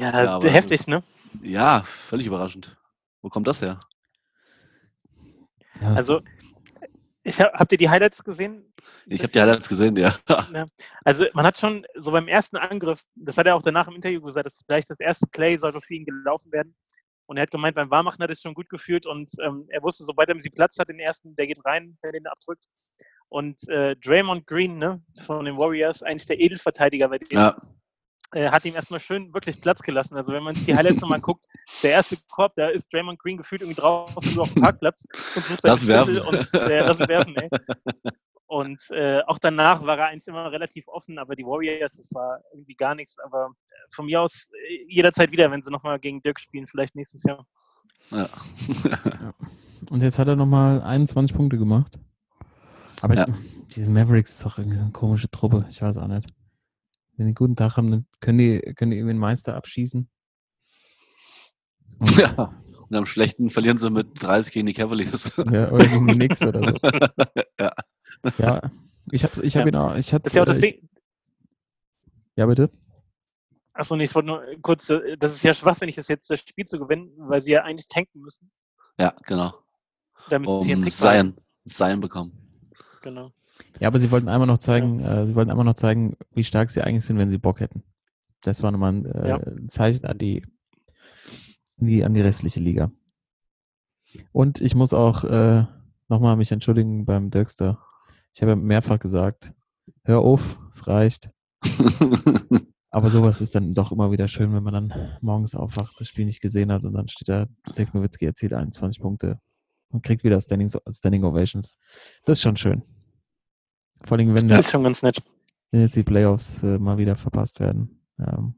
Ja, Ja, heftig, ne? Ja, völlig überraschend. Wo kommt das her? Ja, Also, ich hab, habt ihr die Highlights gesehen? Ich habe die Highlights gesehen, ja. Also man hat schon so beim ersten Angriff, das hat er auch danach im Interview gesagt, dass vielleicht das erste Play sollte für ihn gelaufen werden. Und er hat gemeint, beim Warmachen hat er es schon gut gefühlt und ähm, er wusste, sobald er sie Platz hat, den ersten, der geht rein, wenn er den abdrückt. Und äh, Draymond Green ne, von den Warriors, eigentlich der Edelverteidiger bei denen, ja. Äh, hat ihm erstmal schön wirklich Platz gelassen. Also wenn man sich die Highlights nochmal guckt, der erste Korb, da ist Draymond Green gefühlt irgendwie draußen auf dem Parkplatz und sucht Lass werfen. Und äh, ihn werfen, ey. Und äh, auch danach war er eigentlich immer relativ offen, aber die Warriors, das war irgendwie gar nichts. Aber äh, von mir aus äh, jederzeit wieder, wenn sie nochmal gegen Dirk spielen, vielleicht nächstes Jahr. ja. (laughs) Und jetzt hat er nochmal 21 Punkte gemacht. Aber Ja. diese Mavericks ist doch irgendwie so eine komische Truppe. Ich weiß auch nicht. Wenn die einen guten Tag haben, dann können die, können die irgendwie einen Meister abschießen. (laughs) Und, ja. Und am schlechten verlieren sie mit 30 gegen die Cavaliers. ja, oder gegen die Knicks oder so. (laughs) ja. Ja, ich habe ich hab Ja. ihn auch. Ich hatte, Das ist ja auch das äh, ich, Ding. Ja, bitte. Achso, nee, ich wollte nur kurz, äh, das ist ja schwachsinnig, das jetzt das Spiel zu gewinnen, weil sie ja eigentlich tanken müssen, ja, genau. damit sie Um Trick bleiben. Zion, Zion bekommen. Genau. Ja, aber sie wollten einmal noch zeigen, äh, sie wollten einmal noch zeigen, wie stark sie eigentlich sind, wenn sie Bock hätten. Das war nochmal ein äh, Ja. Zeichen an die, die, an die restliche Liga. Und ich muss auch äh, nochmal mich entschuldigen beim Dirkster. Ich habe mehrfach gesagt, hör auf, es reicht. (laughs) Aber sowas ist dann doch immer wieder schön, wenn man dann morgens aufwacht, das Spiel nicht gesehen hat und dann steht da, Dirk Nowitzki erzielt 21 Punkte und kriegt wieder Standing, Standing Ovations. Das ist schon schön. Vor allem, wenn Das jetzt, ist schon ganz nett. wenn jetzt die Playoffs äh, mal wieder verpasst werden. Ähm.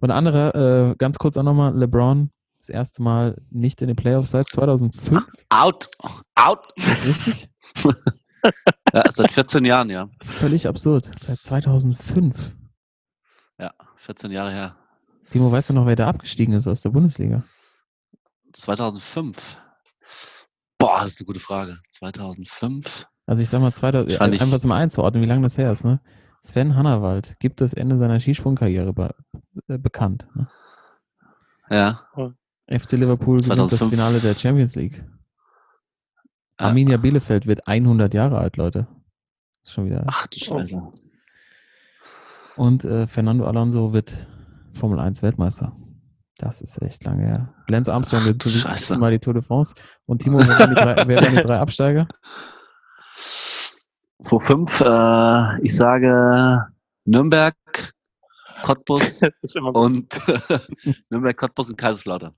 Und andere, äh, ganz kurz auch nochmal, LeBron, das erste Mal nicht in den Playoffs seit 2005, Out! Out! ist das richtig? (laughs) Ja, seit 14 Jahren, ja. Völlig absurd. Seit 2005. Ja, 14 Jahre her. Timo, weißt du noch, wer da abgestiegen ist aus der Bundesliga? 2005. Boah, das ist eine gute Frage. 2005. Also ich sag mal, 2000, ja, Wahrscheinlich- einfach zum einzuordnen, wie lange das her ist. Ne? Sven Hannawald gibt das Ende seiner Skisprungkarriere be äh, bekannt. Ne? Ja. FC Liverpool gewinnt das 2005. Finale der Champions League. Ja. Arminia Bielefeld wird 100 Jahre alt, Leute. Ist schon wieder. Ach du Scheiße. Und äh, Fernando Alonso wird Formel 1 Weltmeister. Das ist echt lange her. Lance Armstrong wird wichtigsten Mal die Tour de France. Und Timo, wer wer waren die drei Absteiger? 2005, äh, ich sage Nürnberg, Cottbus (laughs) und (laughs) Nürnberg, Cottbus und Kaiserslautern.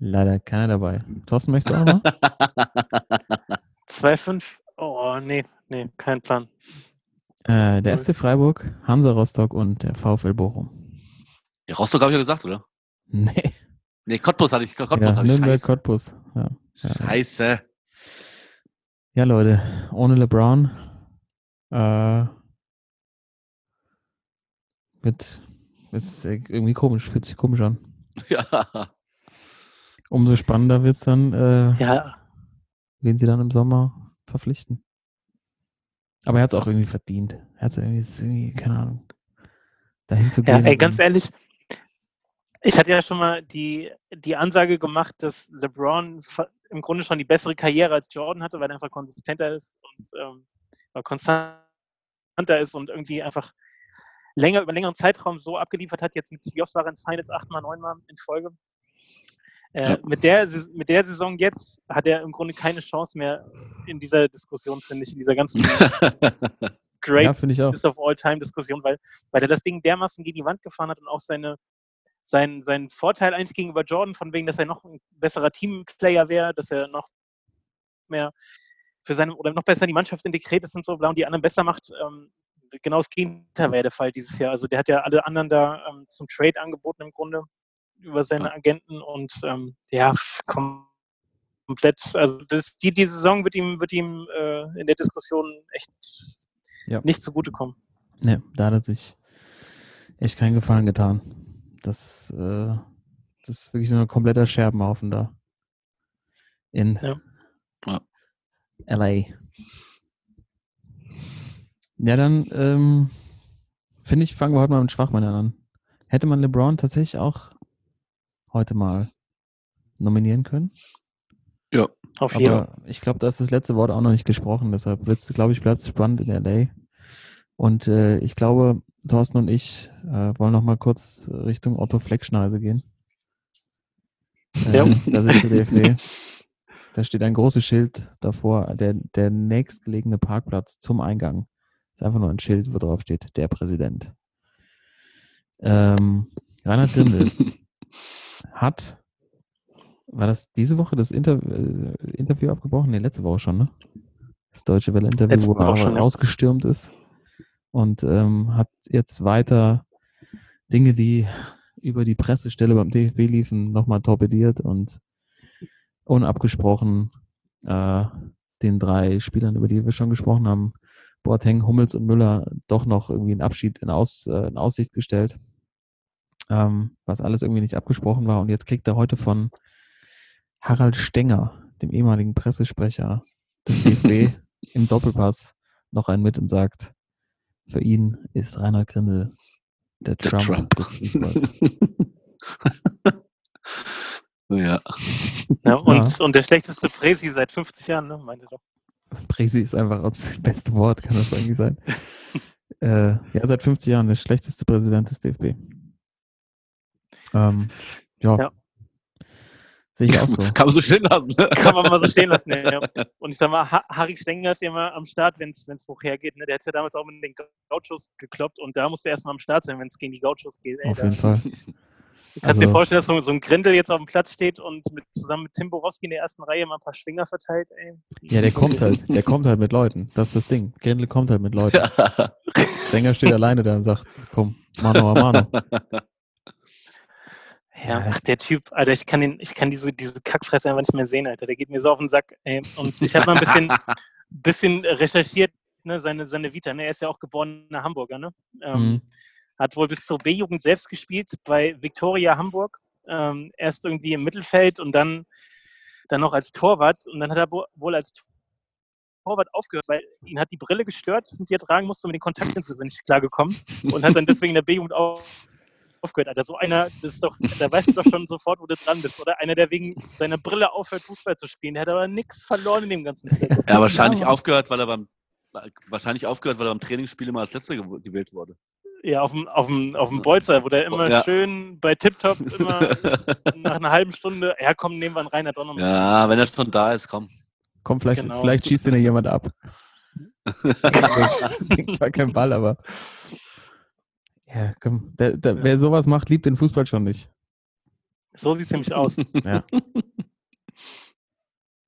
Leider keiner dabei. Thorsten, möchtest du auch mal? (laughs) 2,5. Oh, nee, nee, kein Plan. Äh, der SC Freiburg, Hansa Rostock und der VfL Bochum. Ja, Rostock habe ich ja gesagt, oder? Nee, Nee, Cottbus hatte ich. Cottbus ja, hatte ich. Nürnberg, Scheiße. Cottbus. Ja, ja. Scheiße. ja, Leute, ohne LeBron äh, wird ist irgendwie komisch, fühlt sich komisch an. (laughs) Ja. Umso spannender wird es dann, äh, Ja, wen sie dann im Sommer verpflichten. Aber er hat es auch irgendwie verdient. Er hat es irgendwie, irgendwie, keine Ahnung, dahin zu ja gehen. ey, und ganz ehrlich, ich hatte ja schon mal die, die Ansage gemacht, dass LeBron im Grunde schon die bessere Karriere als Jordan hatte, weil er einfach konsistenter ist und ähm, konstanter ist und irgendwie einfach länger über einen längeren Zeitraum so abgeliefert hat. Jetzt mit wie oft war er in Finals? Achtmal, neunmal in Folge. Äh, Ja. mit, der, mit der Saison jetzt hat er im Grunde keine Chance mehr in dieser Diskussion, finde ich, in dieser ganzen (laughs) Great Ja, finde ich auch. Best of All-Time-Diskussion, weil, weil er das Ding dermaßen gegen die Wand gefahren hat und auch seine, sein, seinen Vorteil eigentlich gegenüber Jordan, von wegen, dass er noch ein besserer Teamplayer wäre, dass er noch mehr für seine oder noch besser in die Mannschaft integriert ist und so, bla, und die anderen besser macht. Ähm, genau das Gegenteil wäre der Fall dieses Jahr. Also der hat ja alle anderen da ähm, zum Trade angeboten im Grunde über seine Agenten und ähm, ja, kom- komplett, also das, die, die Saison wird ihm, wird ihm äh, in der Diskussion echt Ja. nicht zugutekommen. Ne, da hat er sich echt keinen Gefallen getan. Das, äh, das ist wirklich so ein kompletter Scherbenhaufen da. In Ja. Ja. LA. Ja, dann ähm, finde ich, fangen wir heute mal mit Schwachmännern an. Hätte man LeBron tatsächlich auch heute mal nominieren können? Auf jeden Fall. Aber ich glaube, da ist das letzte Wort auch noch nicht gesprochen. Deshalb glaube ich, bleibt es spannend in LA. Und äh, ich glaube, Thorsten und ich äh, wollen noch mal kurz Richtung Otto Fleckschneise gehen. Ja. Ähm, da sitzt der DFB. Da steht ein großes Schild davor, der, der nächstgelegene Parkplatz zum Eingang. Ist einfach nur ein Schild, wo drauf steht, der Präsident. Ähm, Reinhard Grindel (laughs) hat, war das diese Woche das Inter äh, Interview abgebrochen? Nee, letzte Woche schon, ne? Das Deutsche Welle-Interview, wo er schon, ja. rausgestürmt ist und ähm, hat jetzt weiter Dinge, die über die Pressestelle beim DFB liefen, nochmal torpediert und unabgesprochen äh, den drei Spielern, über die wir schon gesprochen haben, Boateng, Hummels und Müller, doch noch irgendwie einen Abschied in, Aus, äh, in Aussicht gestellt, ähm, was alles irgendwie nicht abgesprochen war. Und jetzt kriegt er heute von Harald Stenger, dem ehemaligen Pressesprecher des DFB, (laughs) im Doppelpass noch einen mit und sagt, für ihn ist Rainer Grindel der Der Trump, Trump. (laughs) des Fußballs. ja. Ja, und, und der schlechteste Presi seit 50 Jahren, ne, meinte doch. Presi ist einfach das beste Wort, kann das eigentlich sein. (laughs) äh, ja, seit 50 Jahren der schlechteste Präsident des DFB. Ähm, ja. Ja. Sehe ich auch so. (laughs) Kann man so stehen lassen. Ne? Kann man mal so stehen lassen. Ja, ja. Und ich sag mal, ha Harry Stenger ist ja immer am Start, wenn es hoch hergeht. Ne? Der hat ja damals auch mit den Gauchos gekloppt und da musste er erstmal am Start sein, wenn es gegen die Gauchos geht. Ey, Auf jeden Fall. (laughs) du kannst Also- dir vorstellen, dass so, so ein Grindel jetzt auf dem Platz steht und mit, zusammen mit Tim Borowski in der ersten Reihe mal ein paar Schwinger verteilt. Ey. Ja, der kommt halt. Der kommt halt mit Leuten. Das ist das Ding. Grindel kommt halt mit Leuten. (laughs) Ja. Stenger steht alleine da und sagt, komm, Mano a Mano. (laughs) Ja, ach, der Typ, Alter, ich kann, den, ich kann diese, diese Kackfresse einfach nicht mehr sehen, Alter. Der geht mir so auf den Sack. Ey. Und ich habe mal ein bisschen, (laughs) bisschen recherchiert, ne, seine, seine Vita. Ne? Er ist ja auch geborener Hamburger, ne? Ähm, Mhm. Hat wohl bis zur B-Jugend selbst gespielt bei Viktoria Hamburg. Ähm, erst irgendwie im Mittelfeld und dann, dann noch als Torwart. Und dann hat er wo- wohl als Torwart aufgehört, weil ihn hat die Brille gestört, die er tragen musste, und mit den Kontaktlinsen (laughs) sind nicht klargekommen. Und hat dann deswegen in der B-Jugend auf, aufgehört. Alter, so einer, das ist doch, da weißt du doch schon sofort, wo du dran bist. Oder einer, der wegen seiner Brille aufhört, Fußball zu spielen. Der hat aber nichts verloren in dem ganzen Zirkus. Ja, wahrscheinlich aufgehört, weil er beim wahrscheinlich aufgehört, weil er beim Trainingsspiel immer als letzter gew- gewählt wurde. Ja, auf dem, auf dem, auf dem Bolzer, wo der immer Ja. schön bei Tiptop (laughs) immer nach einer halben Stunde, ja komm, nehmen wir einen Rainer Donnermann. Ja, wenn er schon da ist, komm. Komm, vielleicht, Genau. vielleicht schießt den ja jemand ab. (laughs) Bringt zwar kein Ball, aber. Ja, komm. Der, der, wer sowas macht, liebt den Fußball schon nicht. So sieht es nämlich aus. Ja.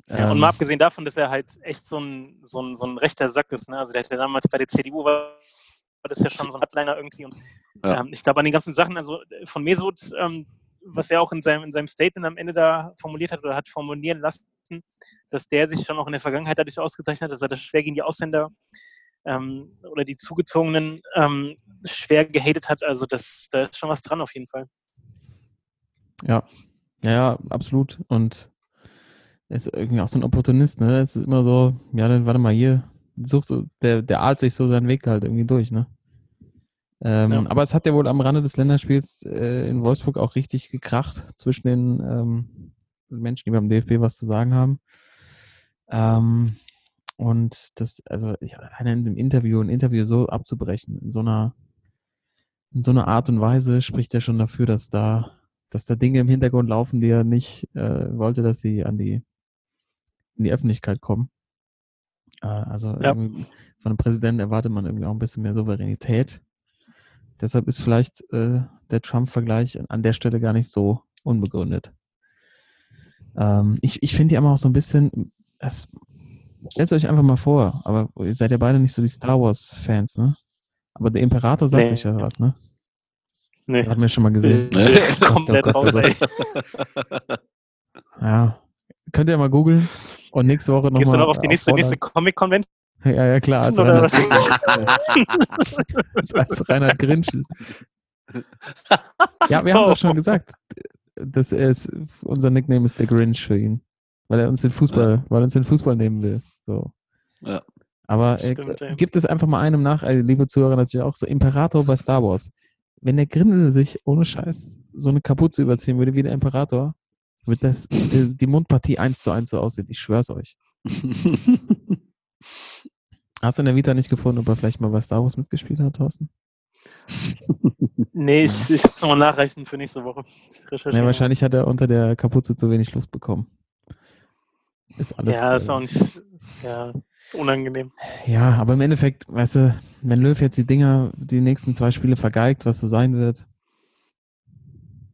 Ja, und Ähm, mal abgesehen davon, dass er halt echt so ein, so ein, so ein rechter Sack ist. Ne? Also der hat ja damals bei der CDU war, das ja schon so ein Hardliner irgendwie. Und Ja. ähm, ich glaube an den ganzen Sachen, also äh, von Mesut, ähm, was er auch in seinem, in seinem Statement am Ende da formuliert hat oder hat formulieren lassen, dass der sich schon auch in der Vergangenheit dadurch ausgezeichnet hat, dass er das schwer gegen die Ausländer ähm, oder die Zugezogenen ähm, schwer gehatet hat. Also das, da ist schon was dran auf jeden Fall. Ja, ja, ja, absolut. Und er ist irgendwie auch so ein Opportunist, ne? Es ist immer so, ja, dann warte mal hier, sucht so, der, der ahlt sich so seinen Weg halt irgendwie durch, ne? Ähm, Ja. Aber es hat ja wohl am Rande des Länderspiels äh, in Wolfsburg auch richtig gekracht zwischen den ähm, Menschen, die beim DFB was zu sagen haben. Ähm, und das, also ich, alleine in dem Interview, ein Interview so abzubrechen, in so einer, in so einer Art und Weise spricht ja schon dafür, dass da, dass da Dinge im Hintergrund laufen, die er nicht äh, wollte, dass sie an die, in die Öffentlichkeit kommen. Äh, also Ja. von einem Präsidenten erwartet man irgendwie auch ein bisschen mehr Souveränität. Deshalb ist vielleicht äh, der Trump-Vergleich an der Stelle gar nicht so unbegründet. Ähm, ich ich finde die aber auch so ein bisschen, das, stellt euch einfach mal vor, aber ihr seid ja beide nicht so die Star Wars-Fans, ne? Aber der Imperator sagt Nee. euch ja was, ne? Nee. Hat mir schon mal gesehen. (laughs) Nee. (laughs) Komplett Gott, raus, oh ey. (laughs) Ja. Könnt ihr mal googeln und nächste Woche nochmal. Gehst du noch auf die nächste, nächste Comic-Convention? Ja, ja, klar. Als Oder Reinhard, (laughs) als, als Reinhard Grinschel. Ja, wir haben doch schon gesagt, dass er ist, unser Nickname ist der Grinch für ihn. Weil er uns den Fußball, weil er uns den Fußball nehmen will. So. Ja. Aber äh, Stimmt, ja. gibt es einfach mal einem nach, äh, liebe Zuhörer natürlich auch, so Imperator bei Star Wars. Wenn der Grindel sich ohne Scheiß so eine Kapuze überziehen würde wie der Imperator, wird das die, die Mundpartie eins zu eins so aussehen. Ich schwör's euch. Hast du in der Vita nicht gefunden, ob er vielleicht mal bei Star Wars mitgespielt hat, Thorsten? Nee, ich, ich muss nochmal nachreichen für nächste Woche. Mal. wahrscheinlich hat er unter der Kapuze zu wenig Luft bekommen. Ist alles. ja, ist äh, auch nicht ist ja, unangenehm. Ja, aber im Endeffekt, weißt du, wenn Löw jetzt die Dinger, die nächsten zwei Spiele vergeigt, was so sein wird,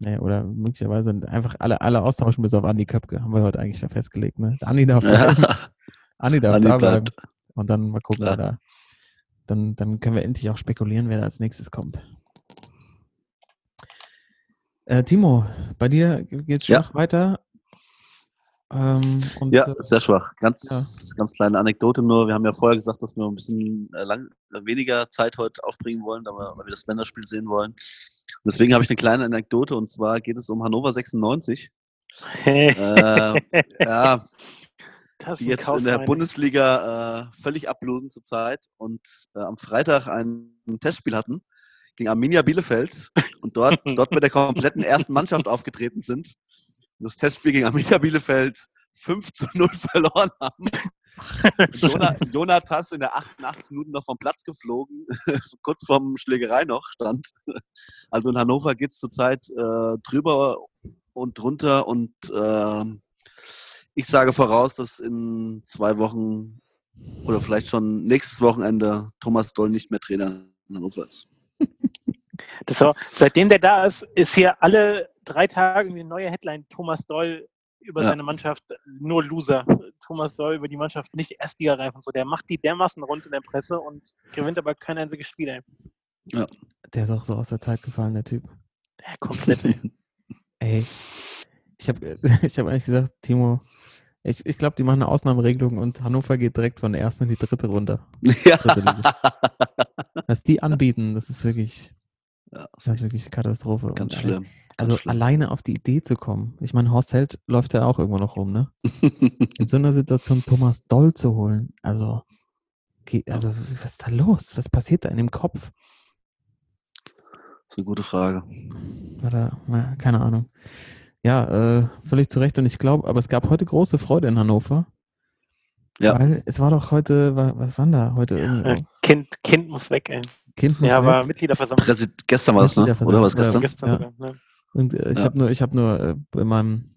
nee, oder möglicherweise einfach alle, alle austauschen bis auf Andi Köpke, haben wir heute eigentlich ja festgelegt, ne? Andi darf (laughs) bleiben, Andi darf Andi da bleiben. bleibt. Und dann mal gucken, wer da. Dann, dann können wir endlich auch spekulieren, wer da als nächstes kommt. Äh, Timo, bei dir geht's Ja. Schach weiter. Ähm, und, Ja, äh, sehr schwach. Ganz, ganz kleine Anekdote nur. Wir haben ja vorher gesagt, dass wir ein bisschen äh, lang, äh, weniger Zeit heute aufbringen wollen, da wir, weil wir das Länderspiel sehen wollen. Und deswegen habe ich eine kleine Anekdote und zwar geht es um Hannover 96. Äh, (laughs) ja, das die jetzt in der. Bundesliga äh, völlig ablosen zurzeit und äh, am Freitag ein, ein Testspiel hatten gegen Arminia Bielefeld und dort, (laughs) dort mit der kompletten ersten Mannschaft aufgetreten sind das Testspiel gegen Arminia Bielefeld 5 zu 0 (laughs) verloren haben. Und (laughs) Jona, Jonatas in der 88 Minuten noch vom Platz geflogen, (laughs) kurz vorm Schlägerei noch stand. Also in Hannover geht es zurzeit äh, drüber und drunter und ähm, ich sage voraus, dass in zwei Wochen oder vielleicht schon nächstes Wochenende Thomas Doll nicht mehr Trainer in Hannover ist. Das war, seitdem der da ist, ist hier alle drei Tage irgendwie eine neue Headline. Thomas Doll über Ja. seine Mannschaft nur Loser. Thomas Doll über die Mannschaft nicht Erstligareif und so. Der macht die dermaßen rund in der Presse und gewinnt aber kein einziges Spiel. Ey. Der ist auch so aus der Zeit gefallen, der Typ. Ja, komplett. Ey. (laughs) Ey, ich habe (laughs) ich hab eigentlich gesagt, Timo, ich, ich glaube, die machen eine Ausnahmeregelung und Hannover geht direkt von der ersten in die dritte runter. (laughs) ja. Was die anbieten, das ist wirklich, ja, das ist wirklich eine Katastrophe. ganz Und, schlimm. Also schlimm. alleine auf die Idee zu kommen. Ich meine, Horst Held läuft ja auch irgendwo noch rum, ne? (laughs) In so einer Situation Thomas Doll zu holen, also, geht, also was ist da los? Was passiert da in dem Kopf? Das ist eine gute Frage. Oder, na, keine Ahnung. Ja, äh, völlig zu Recht. Und ich glaube, aber es gab heute große Freude in Hannover. Ja. Weil es war doch heute, wa- was war denn da heute? Ja, kind, kind muss weg, ey. kind muss Ja, war weg. Mitgliederversammlung. Präsid gestern war das, ne? Oder was Ja, gestern? Gestern Ja. sogar. Ne? Und äh, ich Ja. habe nur, ich habe nur äh, in meinem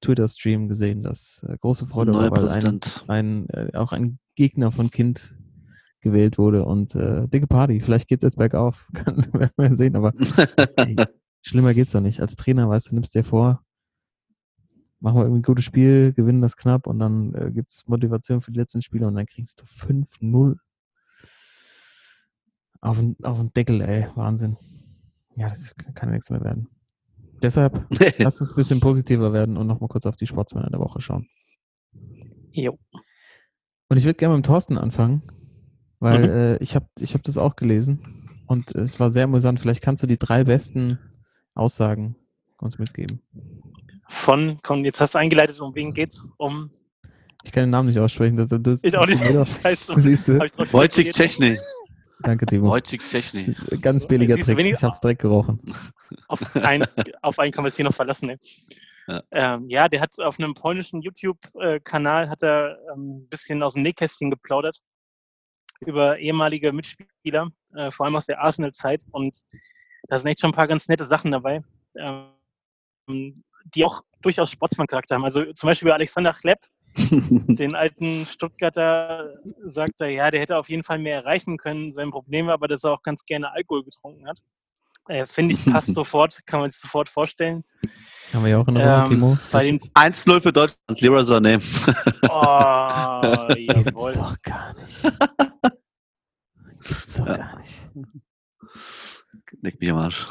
Twitter-Stream gesehen, dass äh, große Freude Neuer war, weil ein, ein, äh, auch ein Gegner von Kind gewählt wurde und äh, dicke Party. Vielleicht geht's jetzt bergauf. (laughs) Kann, werden wir sehen, aber das, ey, (laughs) schlimmer geht's doch nicht. Als Trainer, weißt du, nimmst dir vor, machen wir irgendwie ein gutes Spiel, gewinnen das knapp und dann äh, gibt's Motivation für die letzten Spiele und dann kriegst du 5-0 auf den, auf den Deckel, ey. Wahnsinn. Ja, das kann, kann nichts mehr werden. Deshalb (laughs) Lass uns ein bisschen positiver werden und nochmal kurz auf die Sportsmänner der Woche schauen. Jo. Und ich würde gerne mit dem Thorsten anfangen, weil Mhm. äh, ich habe ich hab das auch gelesen und es war sehr amüsant. Vielleicht kannst du die drei besten Aussagen uns mitgeben. Von, komm, jetzt hast du eingeleitet, um wen geht's? Um, Ich kann den Namen nicht aussprechen. Das, das, ich auch nicht, das- (laughs) scheiße. Siehst du? Hab ich Danke, Timo. Ist ein Ganz billiger Trick. wenn ich- es direkt gerochen. Auf einen, auf einen können wir uns hier noch verlassen. Ne? Ja. Ähm, ja, der hat auf einem polnischen YouTube-Kanal hat er ähm, ein bisschen aus dem Nähkästchen geplaudert über ehemalige Mitspieler, äh, vor allem aus der Arsenal-Zeit. Und da sind echt schon ein paar ganz nette Sachen dabei, ähm, die auch durchaus Sportsmann-Charakter haben. Also zum Beispiel über Alexander Klepp, (laughs) den alten Stuttgarter, sagt er, ja, der hätte auf jeden Fall mehr erreichen können. Sein Problem war aber, dass er auch ganz gerne Alkohol getrunken hat. Äh, Finde ich, passt (laughs) sofort, kann man sich sofort vorstellen. Haben wir ja auch in Erinnerung, Ähm, Timo. Bei Das den 1-0 für Deutschland. Leroy Sané. Oh, (laughs) gibt's jawohl. doch gar nicht. Gibt's doch Ja. gar nicht. Leck mich am Arsch.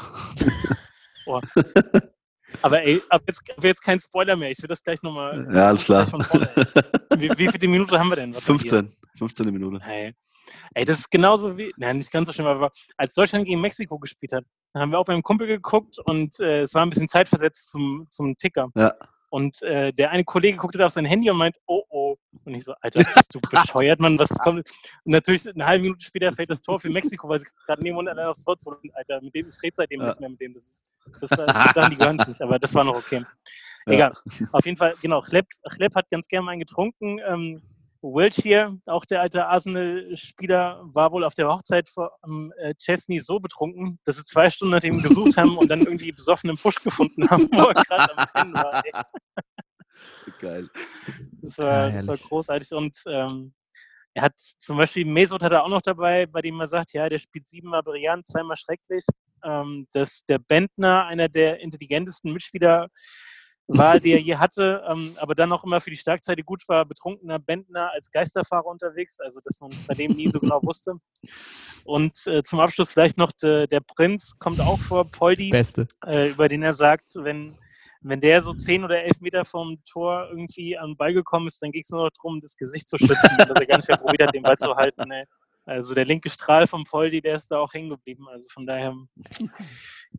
Aber ey, ab jetzt, ab jetzt kein Spoiler mehr. Ich will das gleich nochmal. Ja, alles klar. Vorne, wie, wie viele Minuten haben wir denn? Was haben wir? 15. 15. Minute. Hey. Ey, das ist genauso wie, nein, nicht ganz so schlimm, aber als Deutschland gegen Mexiko gespielt hat, haben wir auch beim Kumpel geguckt und äh, es war ein bisschen zeitversetzt zum, zum Ticker. Ja. Und äh, der eine Kollege guckte da auf sein Handy und meint, oh oh. Und ich so, Alter, bist du bescheuert, Mann, was kommt? (laughs) Und natürlich eine halbe Minute später fällt das Tor für Mexiko, weil sie gerade neben und allein aufs Tor zu holen. Alter, mit dem, ich rede seitdem Ja. nicht mehr mit dem. Das ist, das, das sind Sachen, die gehören nicht, aber das war noch okay. Ja. Egal. (laughs) Auf jeden Fall, genau, Chlepp, Chlepp hat ganz gerne mal einen getrunken. Ähm, Wiltshire, auch der alte Arsenal-Spieler, war wohl auf der Hochzeit von äh, Chesney so betrunken, dass sie zwei Stunden nach ihm gesucht haben und dann irgendwie besoffen im Busch gefunden haben, wo er gerade am Pennen war. Ey. Geil. Das war, das war großartig. Und ähm, er hat zum Beispiel Mesut hat er auch noch dabei, bei dem er sagt, ja, der spielt siebenmal brillant, zweimal schrecklich. Ähm, dass der Bentner einer der intelligentesten Mitspieler war, die er je hatte, ähm, aber dann auch immer für die Starkseite gut war, betrunkener Bentner als Geisterfahrer unterwegs, also dass man es bei dem nie so genau wusste. Und äh, zum Abschluss vielleicht noch de, der Prinz kommt auch vor, Poldi äh, über den er sagt, wenn, wenn der so zehn oder elf Meter vom Tor irgendwie an den Ball gekommen ist, dann ging es nur noch darum, das Gesicht zu schützen, (laughs) dass er gar nicht mehr probiert hat, den Ball zu halten. Ne? Also der linke Strahl vom Poldi, der ist da auch hängen geblieben. Also von daher ein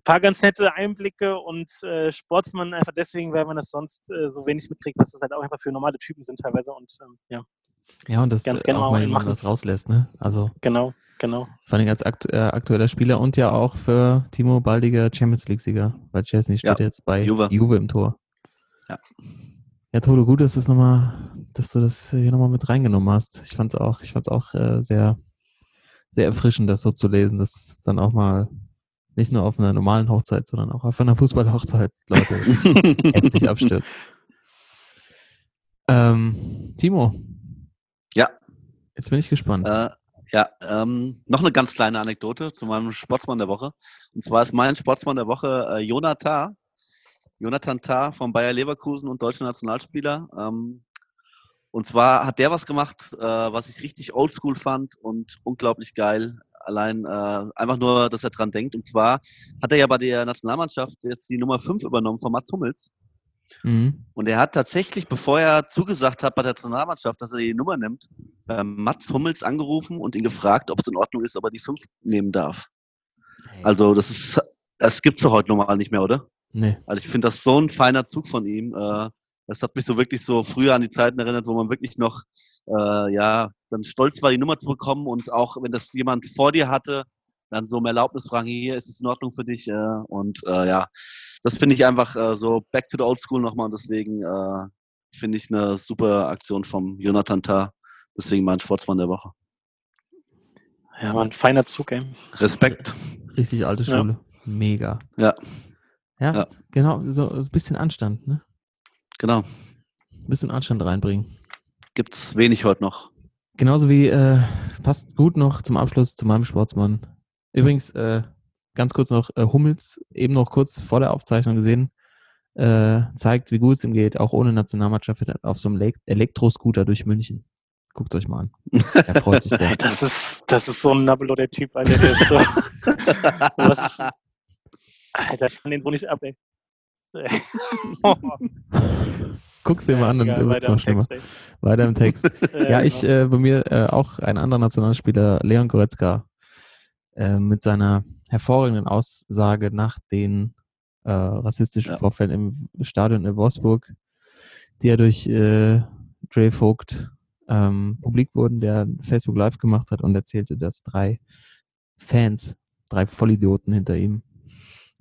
paar ganz nette Einblicke und äh, Sportsmann einfach deswegen, weil man das sonst äh, so wenig mitkriegt, dass das halt auch einfach für normale Typen sind teilweise. Und ähm, ja, Ja, und das Ganz äh, gerne auch mal jemand machen. was rauslässt, ne? Also genau, genau. vor allem als akt äh, aktueller Spieler und ja auch für Timo baldiger Champions League-Sieger, weil Chesney steht Ja, jetzt bei Juve. Juve. im Tor. Ja. Ja, Toto, gut, dass, das noch mal, dass du das hier nochmal mit reingenommen hast. Ich fand's auch, ich fand's auch äh, sehr, sehr erfrischend, das so zu lesen, dass dann auch mal nicht nur auf einer normalen Hochzeit, sondern auch auf einer Fußballhochzeit, Leute, (laughs) heftig abstürzt. Ähm, Timo. Ja. Jetzt bin ich gespannt. Äh, ja, ähm, noch eine ganz kleine Anekdote zu meinem Sportsmann der Woche. Und zwar ist mein Sportsmann der Woche äh, Jonathan. Jonathan Tah von Bayer Leverkusen und deutscher Nationalspieler. Ähm, und zwar hat der was gemacht, äh, was ich richtig oldschool fand und unglaublich geil. Allein äh, einfach nur, dass er dran denkt. Und zwar hat er ja bei der Nationalmannschaft jetzt die Nummer 5 übernommen von Mats Hummels. Mhm. Und er hat tatsächlich, bevor er zugesagt hat bei der Nationalmannschaft, dass er die Nummer nimmt, äh, Mats Hummels angerufen und ihn gefragt, ob es in Ordnung ist, ob er die 5 nehmen darf. Also das ist, das gibt's doch heute normal nicht mehr, oder? Nee. Also ich finde das so ein feiner Zug von ihm. Äh, das hat mich so wirklich so früher an die Zeiten erinnert, wo man wirklich noch, äh, ja, dann stolz war, die Nummer zu bekommen und auch wenn das jemand vor dir hatte, dann so um Erlaubnis fragen, hier ist es in Ordnung für dich. Äh, und äh, ja, das finde ich einfach äh, so back to the old school nochmal und deswegen äh, finde ich eine super Aktion vom Jonathan Tah. Deswegen mein Sportsmann der Woche. Ja, war ein feiner Zug, ey. Respekt. Richtig alte Ja. Schule. Mega. Ja. ja. Ja. genau, so ein bisschen Anstand, ne? Genau. Ein bisschen Anstand reinbringen. Gibt's wenig heute noch. Genauso wie, äh, passt gut noch zum Abschluss zu meinem Sportsmann. Übrigens, äh, ganz kurz noch, äh, Hummels, eben noch kurz vor der Aufzeichnung gesehen, äh, zeigt, wie gut es ihm geht, auch ohne Nationalmannschaft auf so einem Elek- Elektroscooter durch München. Guckt euch mal an. Er freut sich sehr. (laughs) Das ist, das ist so ein Nabelo, der Typ, Alter. Der ist so, (laughs) (laughs) was, Alter, ich kann den so nicht ab, ey. (laughs) Guck's dir mal an, dann Egal, wird's weiter noch im schlimmer. Text, Weiter im Text. (laughs) Ja, ich, genau. äh, bei mir äh, auch ein anderer Nationalspieler, Leon Goretzka, äh, mit seiner hervorragenden Aussage nach den äh, rassistischen Ja. Vorfällen im Stadion in Wolfsburg, die ja durch äh, Dre Vogt ähm, publik wurden, der Facebook Live gemacht hat und erzählte, dass drei Fans, drei Vollidioten hinter ihm,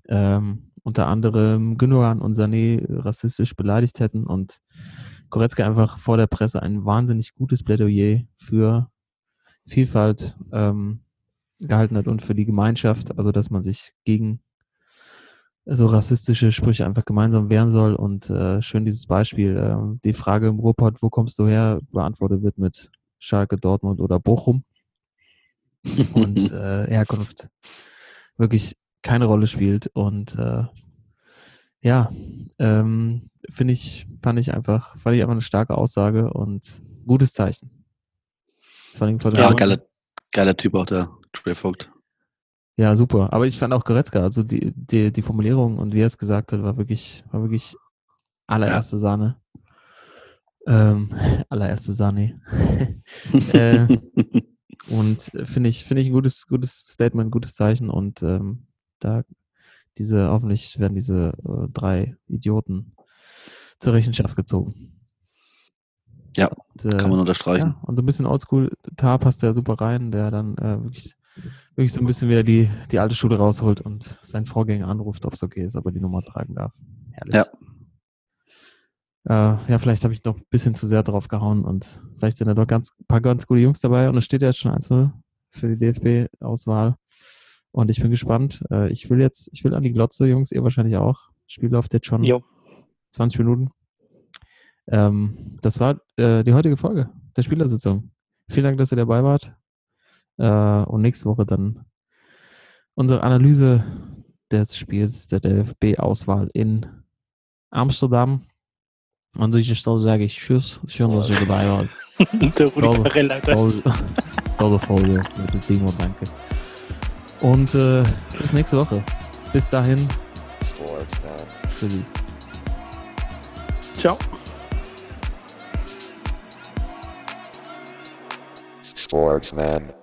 ähm, unter anderem Gündogan und Sané rassistisch beleidigt hätten und Goretzka einfach vor der Presse ein wahnsinnig gutes Plädoyer für Vielfalt ähm, gehalten hat und für die Gemeinschaft, also dass man sich gegen so rassistische Sprüche einfach gemeinsam wehren soll. Und äh, schön dieses Beispiel, äh, die Frage im Ruhrpott, wo kommst du her, beantwortet wird mit Schalke, Dortmund oder Bochum. Und (laughs) äh, Herkunft. Wirklich keine Rolle spielt und äh, ja, ähm, finde ich, fand ich einfach, fand ich einfach eine starke Aussage und gutes Zeichen. Vor allem vor ja, geiler, geiler Typ auch der Trey Vogt. Ja, super. Aber ich fand auch Goretzka, also die, die, die Formulierung und wie er es gesagt hat, war wirklich, war wirklich allererste Sahne. Ähm, (laughs) allererste Sahne. (laughs) äh, und finde ich, finde ich ein gutes, gutes Statement, gutes Zeichen und ähm, da diese, hoffentlich werden diese äh, drei Idioten zur Rechenschaft gezogen. Ja, und, äh, Kann man unterstreichen. ja, und so ein bisschen oldschool, Tar passt ja super rein, der dann äh, wirklich, wirklich so ein bisschen wieder die, die alte Schule rausholt und seinen Vorgänger anruft, ob es okay ist, ob er die Nummer tragen darf. Herrlich. Ja. Äh, ja, vielleicht habe ich noch ein bisschen zu sehr drauf gehauen und vielleicht sind da doch ganz, ein paar ganz gute Jungs dabei und es steht ja jetzt schon 1-0 für die DFB-Auswahl. Und ich bin gespannt. Äh, ich will jetzt, ich will an die Glotze, Jungs, ihr wahrscheinlich auch. Spiel läuft jetzt schon Jo. 20 Minuten. Ähm, das war äh, die heutige Folge der Spielersitzung. Vielen Dank, dass ihr dabei wart. Äh, und nächste Woche dann unsere Analyse des Spiels der DFB-Auswahl in Amsterdam. An dieser Stelle sage ich Tschüss. Schön, dass ihr dabei wart. (laughs) Der Rudi Carell, Alter. Tolle Folge mit dem Timo, danke. Und äh, bis nächste Woche. Bis dahin, Sportsman. tschüssi. Ciao. Sportsman.